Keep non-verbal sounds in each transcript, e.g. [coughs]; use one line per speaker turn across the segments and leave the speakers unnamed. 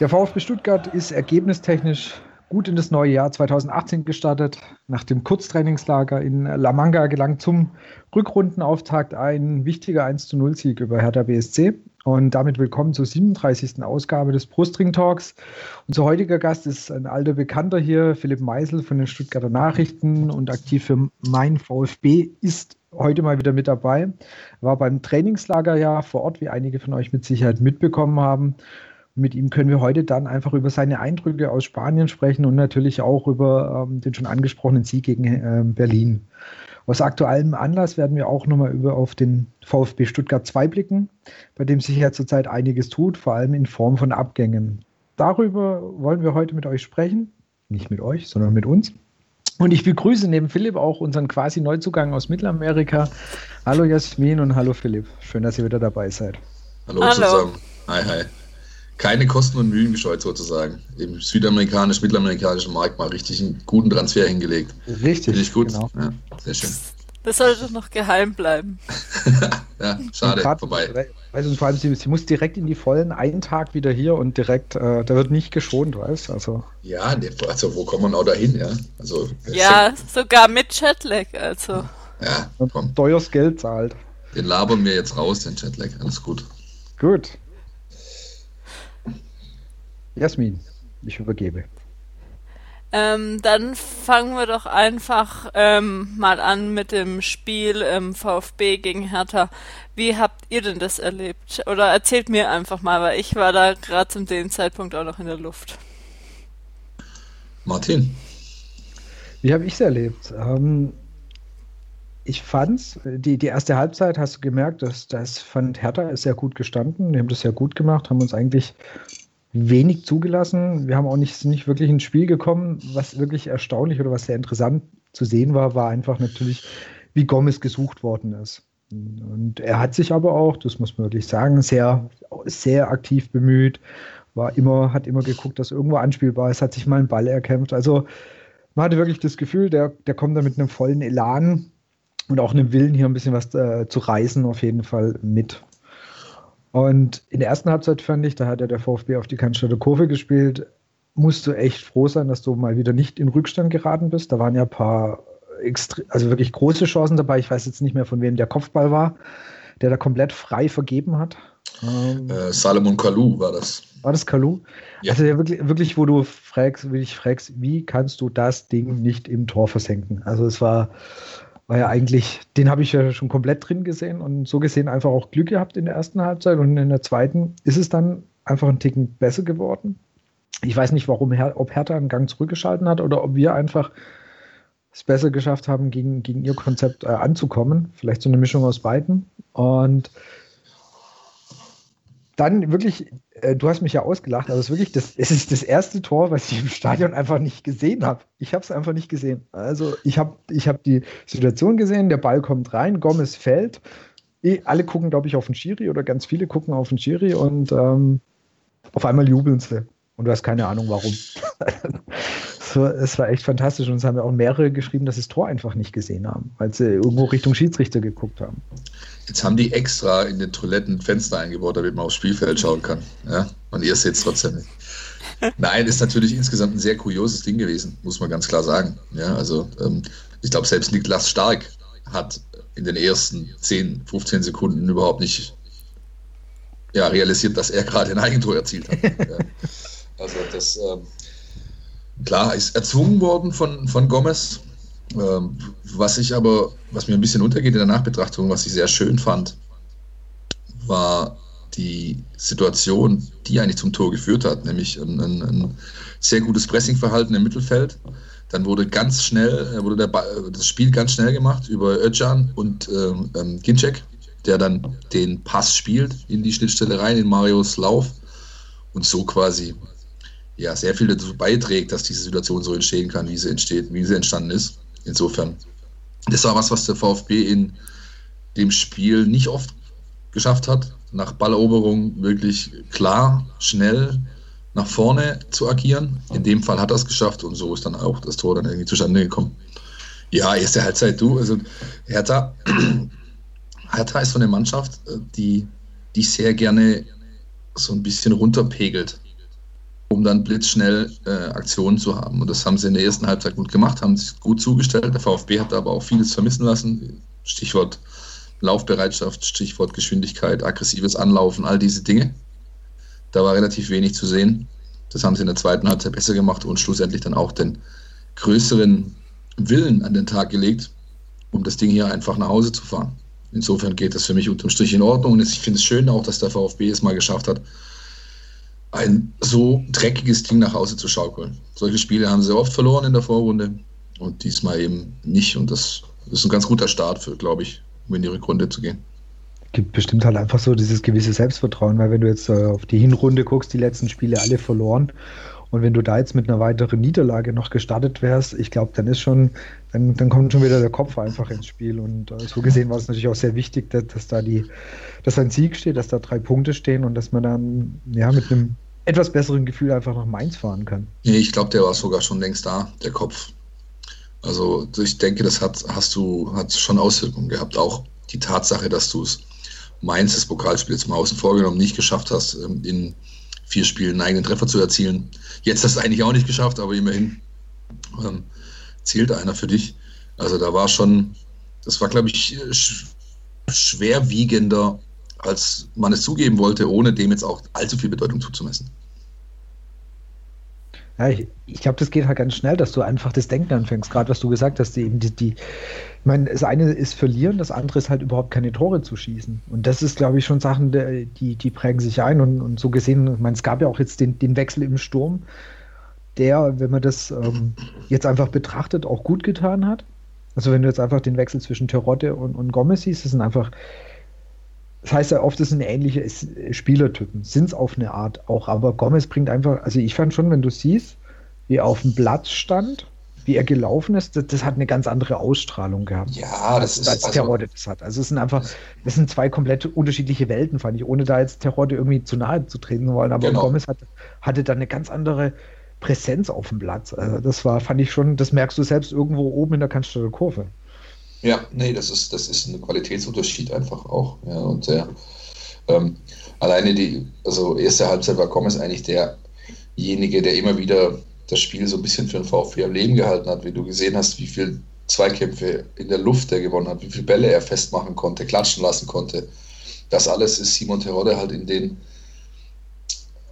Der VfB Stuttgart ist ergebnistechnisch gut in das neue Jahr 2018 gestartet. Nach dem Kurztrainingslager in La Manga gelang zum Rückrundenauftakt ein wichtiger 1-0-Sieg über Hertha BSC. Und damit willkommen zur 37. Ausgabe des Brustring Talks. Unser heutiger Gast ist ein alter Bekannter hier, Philipp Meisel von den Stuttgarter Nachrichten und aktiv für Mein VfB ist heute mal wieder mit dabei. War beim Trainingslager ja vor Ort, wie einige von euch mit Sicherheit mitbekommen haben. Mit ihm können wir heute dann einfach über seine Eindrücke aus Spanien sprechen und natürlich auch über ähm, den schon angesprochenen Sieg gegen äh, Berlin. Aus aktuellem Anlass werden wir auch nochmal über auf den VfB Stuttgart 2 blicken, bei dem sich ja zurzeit einiges tut, vor allem in Form von Abgängen. Darüber wollen wir heute mit euch sprechen. Nicht mit euch, sondern mit uns. Und ich begrüße neben Philipp auch unseren quasi Neuzugang aus Mittelamerika. Hallo Jasmin und hallo Philipp. Schön, dass ihr wieder dabei seid.
Hallo, hallo. zusammen. Hi, hi keine Kosten und Mühen gescheut sozusagen. Im südamerikanisch, mittelamerikanischen Markt mal richtig einen guten Transfer hingelegt.
Richtig. Finde
ich gut. Genau. Ja, sehr schön.
Das sollte noch geheim bleiben. [laughs]
ja, schade, grad, vorbei.
Weißt du, vor allem, sie, sie, muss direkt in die Vollen, einen Tag wieder hier und direkt, äh, da wird nicht geschont, weißt du? Also.
Ja, also wo kommt man auch dahin, ja? Also,
ja, sogar mit Jetlag, also.
Ja,
komm. Teures Geld zahlt.
Den labern wir jetzt raus, den Jetlag, alles gut.
Gut. Jasmin, ich übergebe.
Ähm, dann fangen wir doch einfach ähm, mal an mit dem Spiel ähm, VfB gegen Hertha. Wie habt ihr denn das erlebt? Oder erzählt mir einfach mal, weil ich war da gerade zu dem Zeitpunkt auch noch in der Luft.
Martin.
Wie habe ich es erlebt? Ähm, ich fand's, die, die erste Halbzeit hast du gemerkt, dass das fand Hertha ist sehr gut gestanden. Die haben das sehr gut gemacht, haben uns eigentlich wenig zugelassen. Wir haben auch nicht, nicht wirklich ins Spiel gekommen. Was wirklich erstaunlich oder was sehr interessant zu sehen war, war einfach natürlich, wie Gomez gesucht worden ist. Und er hat sich aber auch, das muss man wirklich sagen, sehr, sehr aktiv bemüht, war immer, hat immer geguckt, dass irgendwo anspielbar ist, hat sich mal einen Ball erkämpft. Also man hatte wirklich das Gefühl, der, der kommt da mit einem vollen Elan und auch einem Willen, hier ein bisschen was äh, zu reißen, auf jeden Fall mit. Und in der ersten Halbzeit fand ich, da hat ja der VfB auf die Cannstatter Kurve gespielt, musst du echt froh sein, dass du mal wieder nicht in Rückstand geraten bist. Da waren ja ein paar, also wirklich große Chancen dabei. Ich weiß jetzt nicht mehr, von wem der Kopfball war, der da komplett frei vergeben hat.
Ähm, äh, Salomon Kalou war das.
War das Kalou? Ja. Also ja, wirklich, wirklich, wo du fragst, wirklich fragst, wie kannst du das Ding nicht im Tor versenken? Also es war war ja eigentlich, den habe ich ja schon komplett drin gesehen und so gesehen einfach auch Glück gehabt in der ersten Halbzeit und in der zweiten ist es dann einfach ein Ticken besser geworden. Ich weiß nicht, warum ob Hertha einen Gang zurückgeschalten hat oder ob wir einfach es besser geschafft haben, gegen, gegen ihr Konzept äh, anzukommen. Vielleicht so eine Mischung aus beiden. Und dann wirklich, äh, du hast mich ja ausgelacht, aber es ist wirklich das, es ist das erste Tor, was ich im Stadion einfach nicht gesehen habe. Ich habe es einfach nicht gesehen. Also ich habe ich hab die Situation gesehen, der Ball kommt rein, Gomez fällt. Eh, alle gucken, glaube ich, auf den Schiri oder ganz viele gucken auf den Schiri und ähm, auf einmal jubeln sie. Und du hast keine Ahnung warum. [laughs] so, es war echt fantastisch und es haben ja auch mehrere geschrieben, dass sie das Tor einfach nicht gesehen haben, weil sie irgendwo Richtung Schiedsrichter geguckt haben.
Jetzt haben die extra in den Toiletten Fenster eingebaut, damit man aufs Spielfeld schauen kann. Ja? Und ihr seht es trotzdem nicht. Nein, ist natürlich insgesamt ein sehr kurioses Ding gewesen, muss man ganz klar sagen. Ja, also ähm, ich glaube, selbst Niklas Stark hat in den ersten 10, 15 Sekunden überhaupt nicht ja, realisiert, dass er gerade ein Eigentor erzielt hat. ja. [laughs] Also das ähm, klar ist erzwungen worden von, von Gomez, ähm, was ich aber, was mir ein bisschen untergeht in der Nachbetrachtung, was ich sehr schön fand, war die Situation, die eigentlich zum Tor geführt hat, nämlich ein, ein, ein sehr gutes Pressingverhalten im Mittelfeld. Dann wurde ganz schnell, äh, wurde der, das Spiel ganz schnell gemacht über Özcan und ähm, ähm, Ginczek, der dann den Pass spielt in die Schnittstelle rein, in Marios Lauf und so quasi ja, sehr viel dazu beiträgt, dass diese Situation so entstehen kann, wie sie entsteht, wie sie entstanden ist. Insofern, das war was, was der VfB in dem Spiel nicht oft geschafft hat. Nach Balleroberung wirklich klar, schnell nach vorne zu agieren. In dem Fall hat er es geschafft und so ist dann auch das Tor dann irgendwie zustande gekommen. Ja, erste Halbzeit, du, also Hertha, [clears throat] Hertha ist so eine Mannschaft, die, die sehr gerne so ein bisschen runterpegelt, um dann blitzschnell äh, Aktionen zu haben. Und das haben sie in der ersten Halbzeit gut gemacht, haben sich gut zugestellt. Der VfB hat aber auch vieles vermissen lassen. Stichwort Laufbereitschaft, Stichwort Geschwindigkeit, aggressives Anlaufen, all diese Dinge. Da war relativ wenig zu sehen. Das haben sie in der zweiten Halbzeit besser gemacht und schlussendlich dann auch den größeren Willen an den Tag gelegt, um das Ding hier einfach nach Hause zu fahren. Insofern geht das für mich unterm Strich in Ordnung und ich finde es schön auch, dass der VfB es mal geschafft hat, ein so dreckiges Ding nach Hause zu schaukeln. Solche Spiele haben sie oft verloren in der Vorrunde und diesmal eben nicht und das ist ein ganz guter Start für, glaube ich, um in die Rückrunde zu gehen
gibt bestimmt halt einfach so dieses gewisse Selbstvertrauen, weil wenn du jetzt äh, auf die Hinrunde guckst, die letzten Spiele alle verloren und wenn du da jetzt mit einer weiteren Niederlage noch gestartet wärst, ich glaube, dann ist schon, dann, dann kommt schon wieder der Kopf einfach ins Spiel. Und äh, so gesehen war es natürlich auch sehr wichtig, dass, dass, da die, dass ein Sieg steht, dass da drei Punkte stehen und dass man dann ja mit einem etwas besseren Gefühl einfach nach Mainz fahren kann.
Nee, ich glaube, der war sogar schon längst da, der Kopf. Also ich denke, das hat, hast du, hat schon Auswirkungen gehabt. Auch die Tatsache, dass du es Mainz, das Pokalspiel jetzt mal außen vorgenommen, nicht geschafft hast, ähm, in vier Spielen einen eigenen Treffer zu erzielen. Jetzt hast du es eigentlich auch nicht geschafft, aber immerhin ähm, zählt einer für dich. Also da war schon, das war, glaube ich, sch schwerwiegender, als man es zugeben wollte, ohne dem jetzt auch allzu viel Bedeutung zuzumessen.
Ja, ich, ich glaube, das geht halt ganz schnell, dass du einfach das Denken anfängst. Gerade was du gesagt hast, eben die, die, ich meine, das eine ist verlieren, das andere ist halt überhaupt keine Tore zu schießen. Und das ist, glaube ich, schon Sachen, die, die prägen sich ein. Und, und so gesehen, ich meine, es gab ja auch jetzt den, den Wechsel im Sturm, der, wenn man das ähm, jetzt einfach betrachtet, auch gut getan hat. Also wenn du jetzt einfach den Wechsel zwischen Terodde und, und Gomez siehst, das sind einfach das heißt ja oft, das sind ähnliche Spielertypen, sind es auf eine Art auch, aber Gomez bringt einfach, also ich fand schon, wenn du siehst, wie er auf dem Platz stand, wie er gelaufen ist, das, das hat eine ganz andere Ausstrahlung gehabt.
Ja, das ist
als also, Terodde das hat. Also es sind einfach, das sind zwei komplett unterschiedliche Welten, fand ich, ohne da jetzt Terodde irgendwie zu nahe zu treten zu wollen. Aber genau. Gomez hatte, hatte da eine ganz andere Präsenz auf dem Platz. Also das war, fand ich schon, das merkst du selbst irgendwo oben in der Cannstatter Kurve.
Ja, nee, das ist, das ist ein Qualitätsunterschied einfach auch. Ja, und der, ähm, alleine die, also erste Halbzeit war Gomez eigentlich derjenige, der immer wieder das Spiel so ein bisschen für den VfB am Leben gehalten hat, wie du gesehen hast, wie viel Zweikämpfe in der Luft er gewonnen hat, wie viele Bälle er festmachen konnte, klatschen lassen konnte. Das alles ist Simon Terodde halt in den,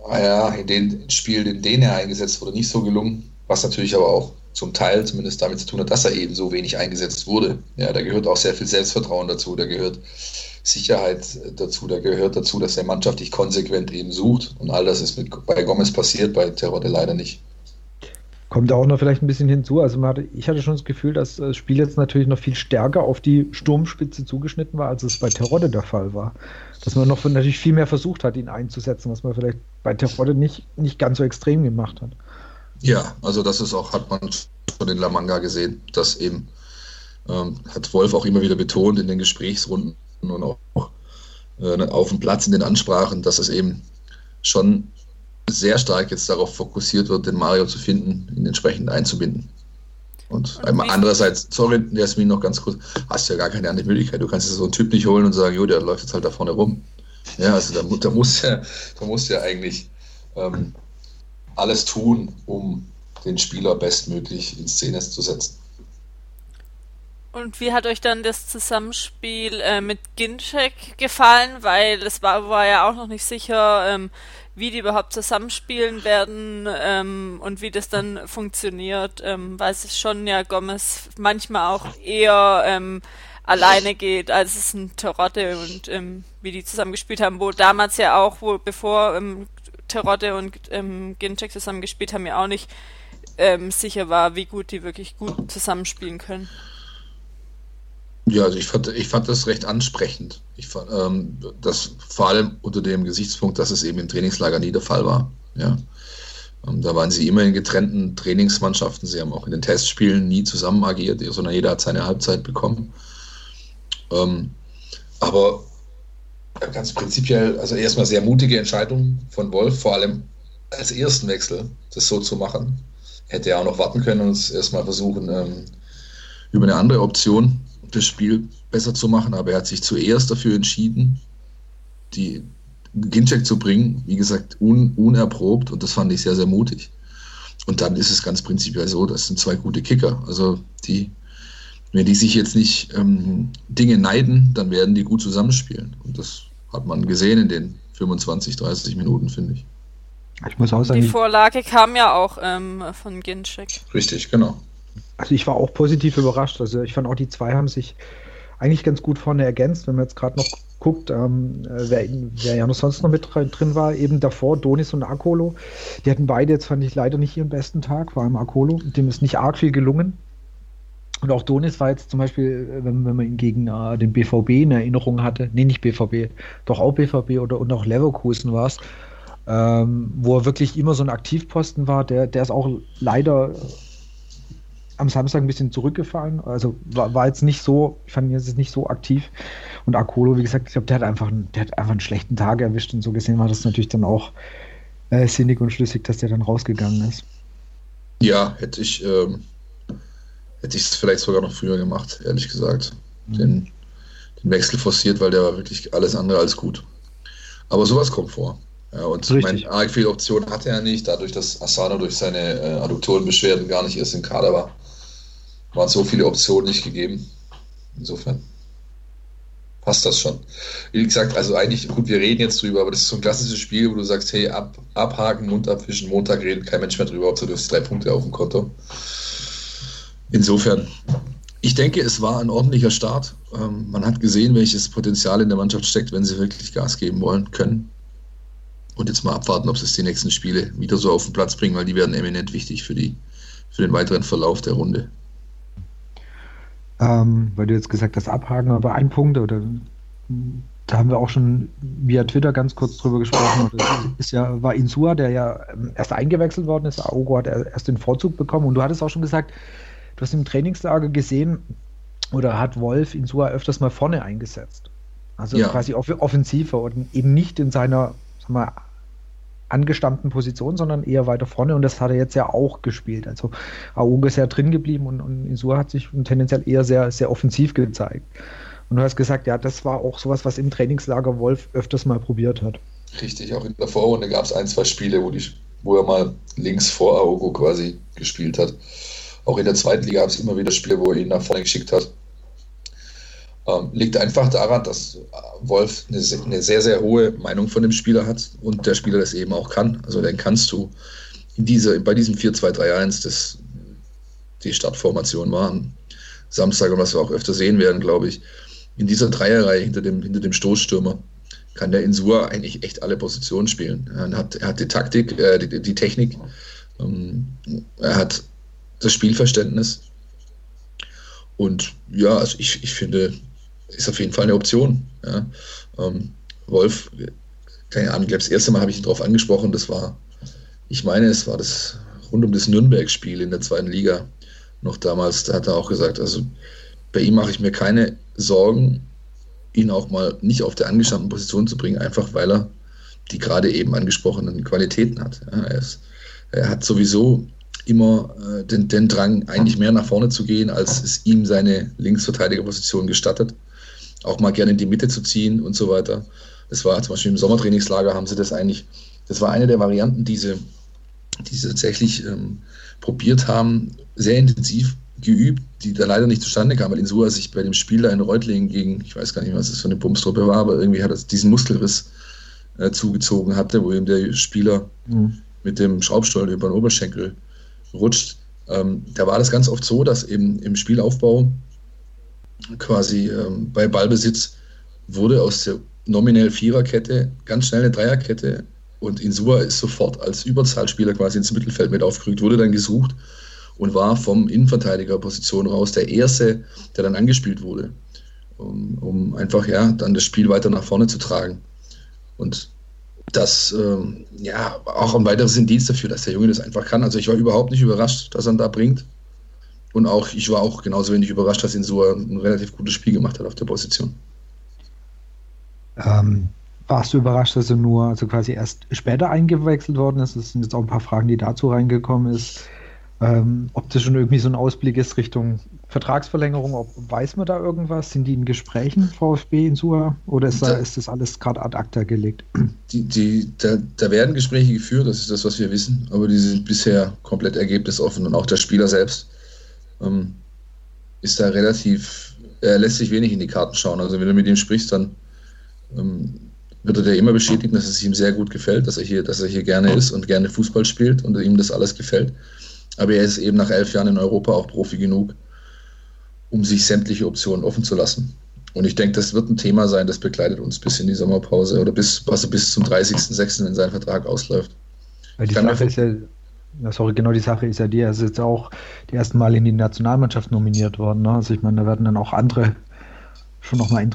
ja, in den Spielen, in denen er eingesetzt wurde, nicht so gelungen, was natürlich aber auch zum Teil zumindest damit zu tun hat, dass er eben so wenig eingesetzt wurde. Ja, da gehört auch sehr viel Selbstvertrauen dazu, da gehört Sicherheit dazu, da gehört dazu, dass er mannschaftlich konsequent eben sucht. Und all das ist mit, bei Gomez passiert, bei Terodde leider nicht.
Kommt da auch noch vielleicht ein bisschen hinzu. Also hatte, ich hatte schon das Gefühl, dass das Spiel jetzt natürlich noch viel stärker auf die Sturmspitze zugeschnitten war, als es bei Terodde der Fall war. Dass man noch natürlich viel mehr versucht hat, ihn einzusetzen, was man vielleicht bei Terodde nicht, nicht ganz so extrem gemacht hat.
Ja, also das ist auch, hat man schon in La Manga gesehen, dass eben, ähm, hat Wolf auch immer wieder betont in den Gesprächsrunden und auch äh, auf dem Platz in den Ansprachen, dass es eben schon sehr stark jetzt darauf fokussiert wird, den Mario zu finden, ihn entsprechend einzubinden. Und, einmal andererseits, sorry, Jasmin, noch ganz kurz, hast ja gar keine andere Möglichkeit. Du kannst so einen Typ nicht holen und sagen, jo, der läuft jetzt halt da vorne rum. Ja, also da, da muss ja, da muss ja eigentlich ähm, alles tun, um den Spieler bestmöglich in Szene zu setzen.
Und wie hat euch dann das Zusammenspiel äh, mit Ginczek gefallen? Weil es war, war ja auch noch nicht sicher, ähm, wie die überhaupt zusammenspielen werden ähm, und wie das dann funktioniert. Ähm, weil es schon ja Gomez manchmal auch eher ähm, alleine geht, als es ein Terodde und ähm, wie die zusammengespielt haben, wo damals ja auch, wo bevor ähm, Terodde und ähm, Ginczek zusammen gespielt haben, ja auch nicht ähm, sicher war, wie gut die wirklich gut zusammenspielen können.
Ja, also ich fand, ich fand das recht ansprechend. Ich fand, ähm, das vor allem unter dem Gesichtspunkt, dass es eben im Trainingslager nie der Fall war. Ja. Ähm, da waren sie immer in getrennten Trainingsmannschaften. Sie haben auch in den Testspielen nie zusammen agiert, sondern jeder hat seine Halbzeit bekommen. Ähm, aber ganz prinzipiell, also erstmal sehr mutige Entscheidung von Wolf, vor allem als ersten Wechsel, das so zu machen. Hätte er auch noch warten können und es erstmal versuchen, ähm, über eine andere Option das Spiel besser zu machen, aber er hat sich zuerst dafür entschieden, die Ginchek zu bringen, wie gesagt, un, unerprobt und das fand ich sehr, sehr mutig. Und dann ist es ganz prinzipiell so, das sind zwei gute Kicker. Also die, wenn die sich jetzt nicht ähm, Dinge neiden, dann werden die gut zusammenspielen. Und das hat man gesehen in den 25, 30 Minuten, finde ich.
Ich muss auch sagen, die Vorlage kam ja auch ähm, von Ginchek.
Richtig, genau.
Also ich war auch positiv überrascht. Also ich fand auch die zwei haben sich eigentlich ganz gut vorne ergänzt, wenn man jetzt gerade noch guckt, ähm, wer, wer, ja noch sonst noch mit drin war, eben davor Donis und Akolo. Die hatten beide jetzt, fand ich, leider nicht ihren besten Tag, vor allem Akolo. Dem ist nicht arg viel gelungen. Und auch Donis war jetzt zum Beispiel, wenn, wenn man ihn gegen äh, den BVB in Erinnerung hatte, nee, nicht BVB, doch auch BVB oder und auch Leverkusen war es, ähm, wo er wirklich immer so ein Aktivposten war, der, der ist auch leider am Samstag ein bisschen zurückgefallen. Also war, war jetzt nicht so, ich fand ihn jetzt nicht so aktiv. Und Akolo, wie gesagt, ich glaube, der hat einfach einen, der hat einfach einen schlechten Tag erwischt und so gesehen war das natürlich dann auch äh, sinnig und schlüssig, dass der dann rausgegangen ist.
Ja, hätte ich ähm, hätte ich es vielleicht sogar noch früher gemacht, ehrlich gesagt. Mhm. Den, den Wechsel forciert, weil der war wirklich alles andere als gut. Aber sowas kommt vor. Ja, und Richtig. meine, arg viele Optionen hatte er nicht, dadurch, dass Asano durch seine äh, Adduktorenbeschwerden gar nicht erst im Kader war waren so viele Optionen nicht gegeben. Insofern passt das schon. Wie gesagt, also eigentlich, gut, wir reden jetzt drüber, aber das ist so ein klassisches Spiel, wo du sagst, hey, ab, abhaken, Mund abwischen, Montag redet kein Mensch mehr drüber, ob du hast drei Punkte auf dem Konto. Insofern, ich denke, es war ein ordentlicher Start. Ähm, man hat gesehen, welches Potenzial in der Mannschaft steckt, wenn sie wirklich Gas geben wollen, können. Und jetzt mal abwarten, ob sie es die nächsten Spiele wieder so auf den Platz bringen, weil die werden eminent wichtig für, die, für den weiteren Verlauf der Runde
ähm, weil du jetzt gesagt hast, abhaken, aber ein Punkt oder da haben wir auch schon via Twitter ganz kurz drüber gesprochen. Das ist ja, war Insua, der ja ähm, erst eingewechselt worden ist. Aogo hat erst den Vorzug bekommen. Und du hattest auch schon gesagt, du hast im Trainingslager gesehen, oder hat Wolf Insua öfters mal vorne eingesetzt. Also ja. quasi off offensiver und eben nicht in seiner mal, angestammten Position, sondern eher weiter vorne und das hat er jetzt ja auch gespielt. Also Aogo ist ja drin geblieben und, und Insua hat sich tendenziell eher sehr, sehr offensiv gezeigt. Und du hast gesagt, ja, das war auch sowas, was im Trainingslager Wolf öfters mal probiert hat.
Richtig, auch in der Vorrunde gab es ein, zwei Spiele, wo, die, wo er mal links vor Aogo quasi gespielt hat. Auch in der zweiten Liga gab es immer wieder Spiele, wo er ihn nach vorne geschickt hat. Ähm, liegt einfach daran, dass Wolf eine, eine, sehr, sehr hohe Meinung von dem Spieler hat und der Spieler das eben auch kann. Also den kannst du in dieser, bei diesem 4-2-3-1, das die Startformation waren, Samstag und was wir auch öfter sehen werden, glaube ich, in dieser Dreierreihe hinter dem, hinter dem Stoßstürmer kann der Insua eigentlich echt alle Positionen spielen. Er hat, er hat die Taktik, äh, die, die, Technik, ähm, er hat das Spielverständnis. Und ja, also ich, ich finde, ist auf jeden Fall eine Option. Ja. Ähm, Wolf, keine Ahnung, glaube, das erste Mal habe ich ihn darauf angesprochen, das war, ich meine, es war das rund um das Nürnberg-Spiel in der zweiten Liga noch damals, da hat er auch gesagt, also bei ihm mache ich mir keine Sorgen, ihn auch mal nicht auf der angestammten Position zu bringen, einfach weil er die gerade eben angesprochenen Qualitäten hat. Ja, er, ist, er, hat sowieso immer äh, den, den Drang, eigentlich mehr nach vorne zu gehen, als es ihm seine Linksverteidigerposition gestattet auch mal gerne in die Mitte zu ziehen und so weiter. Das war zum Beispiel im Sommertrainingslager haben sie das eigentlich, das war eine der Varianten, die sie, die sie tatsächlich ähm, probiert haben, sehr intensiv geübt, die da leider nicht zustande kam, weil Insua sich bei dem Spiel da in Reutlingen gegen, ich weiß gar nicht, was das für eine Bumstruppe war, aber irgendwie hat er diesen Muskelriss äh, zugezogen hatte, wo ihm der Spieler mhm. mit dem Schraubstollen über den Oberschenkel rutscht. Ähm, da war das ganz oft so, dass eben im Spielaufbau quasi ähm, bei Ballbesitz wurde aus der nominell Viererkette ganz schnell eine Dreierkette und Insua ist sofort als Überzahlspieler quasi ins Mittelfeld mit aufgerückt, wurde dann gesucht und war vom Innenverteidigerposition raus der Erste, der dann angespielt wurde, um, um einfach ja dann das Spiel weiter nach vorne zu tragen. Und das ähm, ja auch ein weiteres Indiz dafür, dass der Junge das einfach kann. Also ich war überhaupt nicht überrascht, dass er ihn da bringt. Und auch, ich war auch genauso wenig überrascht, dass ihn so ein relativ gutes Spiel gemacht hat auf der Position.
Ähm, warst du überrascht, dass er nur also quasi erst später eingewechselt worden ist? Es sind jetzt auch ein paar Fragen, die dazu reingekommen ist. Ähm, ob das schon irgendwie so ein Ausblick ist Richtung Vertragsverlängerung, ob, weiß man da irgendwas? Sind die in Gesprächen, VfB in Sua, oder ist, da, ist das alles gerade ad acta gelegt?
Die, die, da, da, werden Gespräche geführt, das ist das, was wir wissen, aber die sind bisher komplett ergebnisoffen und auch der Spieler selbst ähm, ist da relativ, er lässt sich wenig in die Karten schauen. Also wenn du mit ihm sprichst, dann ähm, wird er dir immer bestätigen, dass es ihm sehr gut gefällt, dass er hier, dass er hier gerne ist und gerne Fußball spielt und ihm das alles gefällt. Aber er ist eben nach elf Jahren in Europa auch Profi genug, um sich sämtliche Optionen offen zu lassen. Und ich denke, das wird ein Thema sein, das begleitet uns bis in die Sommerpause oder bis, also bis zum 30.06., wenn sein Vertrag ausläuft.
Weil die Sache ist ja, sorry, genau die Sache ist ja die, er ist jetzt auch die ersten Mal in die Nationalmannschaft nominiert worden. Ne? Also ich meine, da werden dann auch andere schon nochmal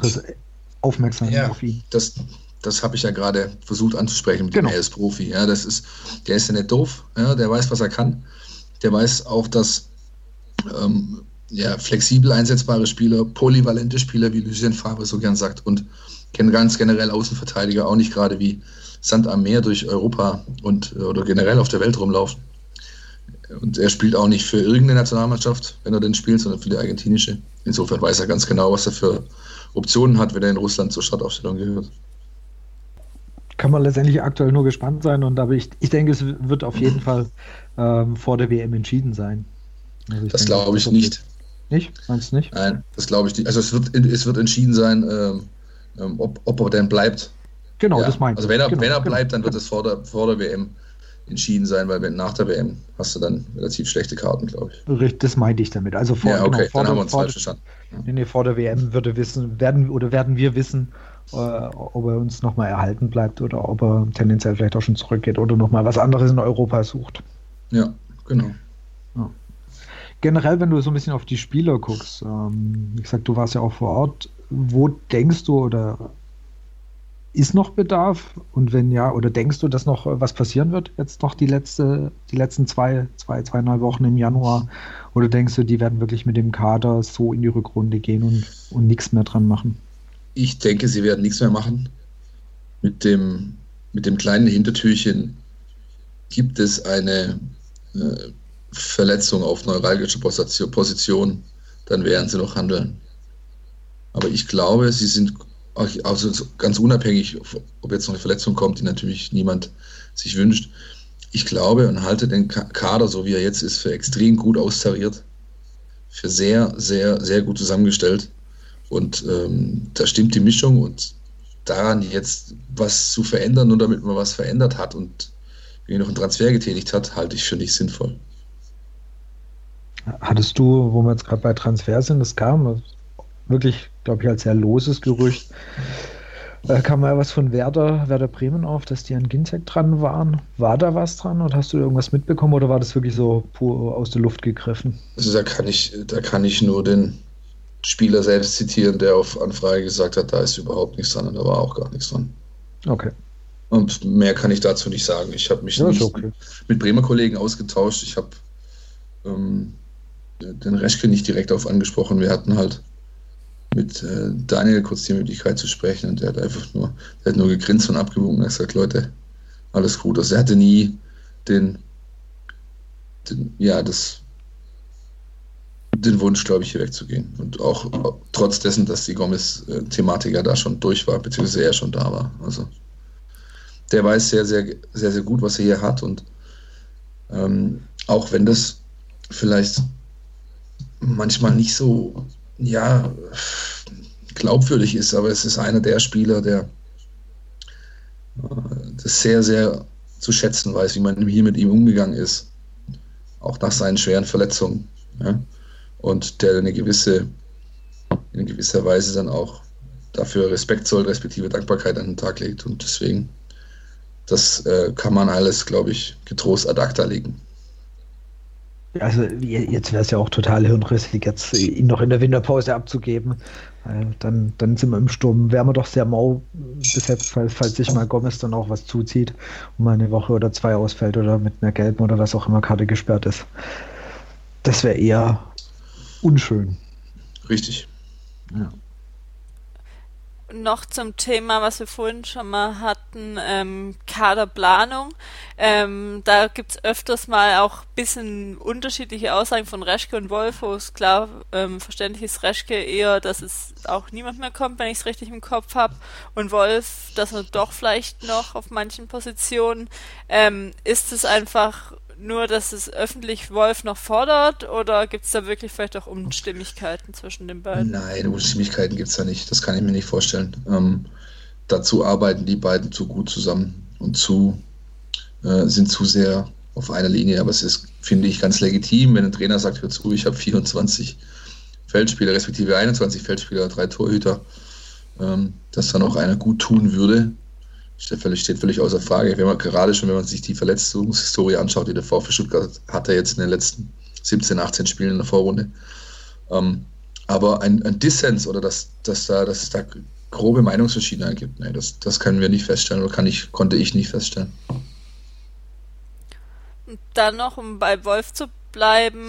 aufmerksam
ja, auf ihn. Das, das habe ich ja gerade versucht anzusprechen mit genau. dem, er ist Profi. Ja, das ist, der ist ja nicht doof, ja, der weiß, was er kann. Der weiß auch, dass ähm, ja, flexibel einsetzbare Spieler, polyvalente Spieler, wie Lucien Favre so gern sagt, und kennen ganz generell Außenverteidiger auch nicht gerade wie Sand am Meer durch Europa und oder generell auf der Welt rumlaufen. Und er spielt auch nicht für irgendeine Nationalmannschaft, wenn er denn spielt, sondern für die argentinische. Insofern weiß er ganz genau, was er für Optionen hat, wenn er in Russland zur Startaufstellung gehört
kann man letztendlich aktuell nur gespannt sein und aber ich, ich denke, es wird auf jeden [laughs] Fall ähm, vor der WM entschieden sein.
Also das glaube ich nicht.
Nicht? Meinst du nicht?
Nein, das glaube ich nicht. Also es wird, es wird entschieden sein, ähm, ähm ob, ob er denn bleibt.
Genau, ja. das meint
Also wenn er, genau, wenn er genau. bleibt, dann wird es vor der, vor der WM entschieden sein, weil wenn nach der WM hast du dann relativ schlechte Karten, glaube ich.
Richtig, das meinte ich damit. Also vor,
ja, okay, genau,
vor,
dann
der,
haben wir uns falsch verstanden.
Nee, nee, vor der WM würde wissen, werden oder werden wir wissen, äh, ob er uns nochmal erhalten bleibt oder ob er tendenziell vielleicht auch schon zurückgeht oder nochmal was anderes in Europa sucht.
Ja, genau.
Ja. Generell, wenn du so ein bisschen auf die Spieler guckst, ähm, ich sag, du warst ja auch vor Ort, wo denkst du oder ist noch Bedarf? Und wenn ja, oder denkst du, dass noch was passieren wird jetzt noch die letzte, die letzten zwei, zwei, zweieinhalb Wochen im Januar? Oder denkst du, die werden wirklich mit dem Kader so in die Rückrunde gehen und, und nichts mehr dran machen?
Ich denke, sie werden nichts mehr machen. Mit dem, mit dem kleinen Hintertürchen gibt es eine äh, Verletzung auf neuralgische Position, dann werden sie noch handeln. Aber ich glaube, sie sind also ganz unabhängig, ob jetzt noch eine Verletzung kommt, die natürlich niemand sich wünscht. Ich glaube und halte den Kader, so wie er jetzt ist, für extrem gut austariert, für sehr, sehr, sehr gut zusammengestellt. Und ähm, da stimmt die Mischung und daran jetzt was zu verändern, nur damit man was verändert hat und wie noch einen Transfer getätigt hat, halte ich für nicht sinnvoll.
Hattest du, wo wir jetzt gerade bei Transfer sind, das kam wirklich, glaube ich, als sehr loses Gerücht, da kam mal was von Werder, Werder Bremen auf, dass die an Ginzek dran waren. War da was dran und hast du irgendwas mitbekommen oder war das wirklich so pur aus der Luft gegriffen?
Also da kann ich, da kann ich nur den, Spieler selbst zitieren, der auf Anfrage gesagt hat, da ist überhaupt nichts dran und da war auch gar nichts dran.
Okay.
Und mehr kann ich dazu nicht sagen. Ich habe mich ja, nicht okay. mit Bremer Kollegen ausgetauscht. Ich habe ähm, den Reschke nicht direkt auf angesprochen. Wir hatten halt mit äh, Daniel kurz die Möglichkeit zu sprechen und der hat einfach nur, der hat nur gegrinst und abgewunken und gesagt, Leute, alles gut. Also er hatte nie den, den ja, das den Wunsch, glaube ich, hier wegzugehen. Und auch trotz dessen, dass die Gomez-Thematik ja da schon durch war, beziehungsweise er schon da war. Also der weiß sehr, sehr, sehr, sehr gut, was er hier hat. Und ähm, auch wenn das vielleicht manchmal nicht so, ja, glaubwürdig ist, aber es ist einer der Spieler, der äh, das sehr, sehr zu schätzen weiß, wie man hier mit ihm umgegangen ist. Auch nach seinen schweren Verletzungen. Ja und der eine gewisse, in gewisser Weise dann auch dafür Respekt soll, respektive Dankbarkeit an den Tag legt. Und deswegen, das äh, kann man alles, glaube ich, getrost ad acta legen.
Also jetzt wäre es ja auch total hirnrissig, jetzt ihn noch in der Winterpause abzugeben. Dann, dann sind wir im Sturm, wären wir doch sehr mau besetzt, falls, falls sich mal Gomez dann auch was zuzieht und mal eine Woche oder zwei ausfällt oder mit einer gelben oder was auch immer Karte gesperrt ist. Das wäre eher unschön.
Richtig.
Ja.
Noch zum Thema, was wir vorhin schon mal hatten, ähm, Kaderplanung. Ähm, da gibt's öfters mal auch bisschen unterschiedliche Aussagen von Reschke und Wolf, wo es klar ähm, verständlich ist, Reschke eher, dass es auch niemand mehr kommt, wenn ich es richtig im Kopf habe, und Wolf, dass er doch vielleicht noch auf manchen Positionen. Ähm, ist es einfach nur, dass es öffentlich Wolf noch fordert oder gibt es da wirklich vielleicht auch Unstimmigkeiten zwischen den beiden?
Nein, Unstimmigkeiten gibt es da nicht. Das kann ich mir nicht vorstellen. Ähm, dazu arbeiten die beiden zu gut zusammen und zu, äh, sind zu sehr auf einer Linie. Aber es ist, finde ich, ganz legitim, wenn ein Trainer sagt, hör zu, ich habe 24 Feldspieler, respektive 21 Feldspieler, drei Torhüter, ähm, dass dann auch einer gut tun würde, steht völlig, steht völlig außer Frage. Wenn man gerade schon, wenn man sich die Verletzungshistorie anschaut, die der VfB Stuttgart hatte jetzt in den letzten 17, 18 Spielen in der Vorrunde. Ähm, aber ein, ein Dissens oder dass, dass, da, dass es da grobe Meinungsverschiedenheiten gibt, nee, das, das können wir nicht feststellen oder kann ich, konnte ich nicht feststellen.
Dann noch, um bei Wolf zu bleiben,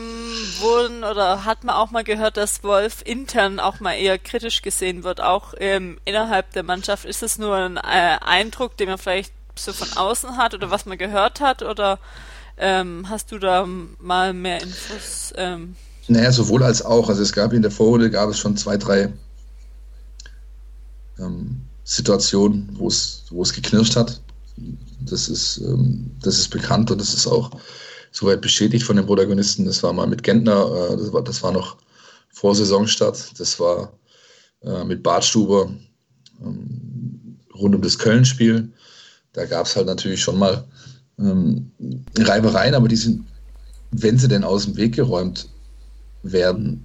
wurden oder hat man auch mal gehört, dass Wolf intern auch mal eher kritisch gesehen wird, auch ähm, innerhalb der Mannschaft. Ist es nur ein äh, Eindruck, den man vielleicht so von außen hat oder was man gehört hat oder ähm, hast du da mal mehr Infos? Ähm?
Naja, sowohl als auch. Also es gab in der Vorrunde gab es schon zwei, drei ähm, Situationen, wo es, geknirscht hat. Das ist, ähm, das ist bekannt und das ist auch soweit bestätigt von den Protagonisten. Das war mal mit Gentner, äh, das, war, das war noch vor Saisonstart. Das war äh, mit Bartstuber ähm, rund um das Köln-Spiel. Da gab es halt natürlich schon mal ähm, Reibereien, aber die sind, wenn sie denn aus dem Weg geräumt werden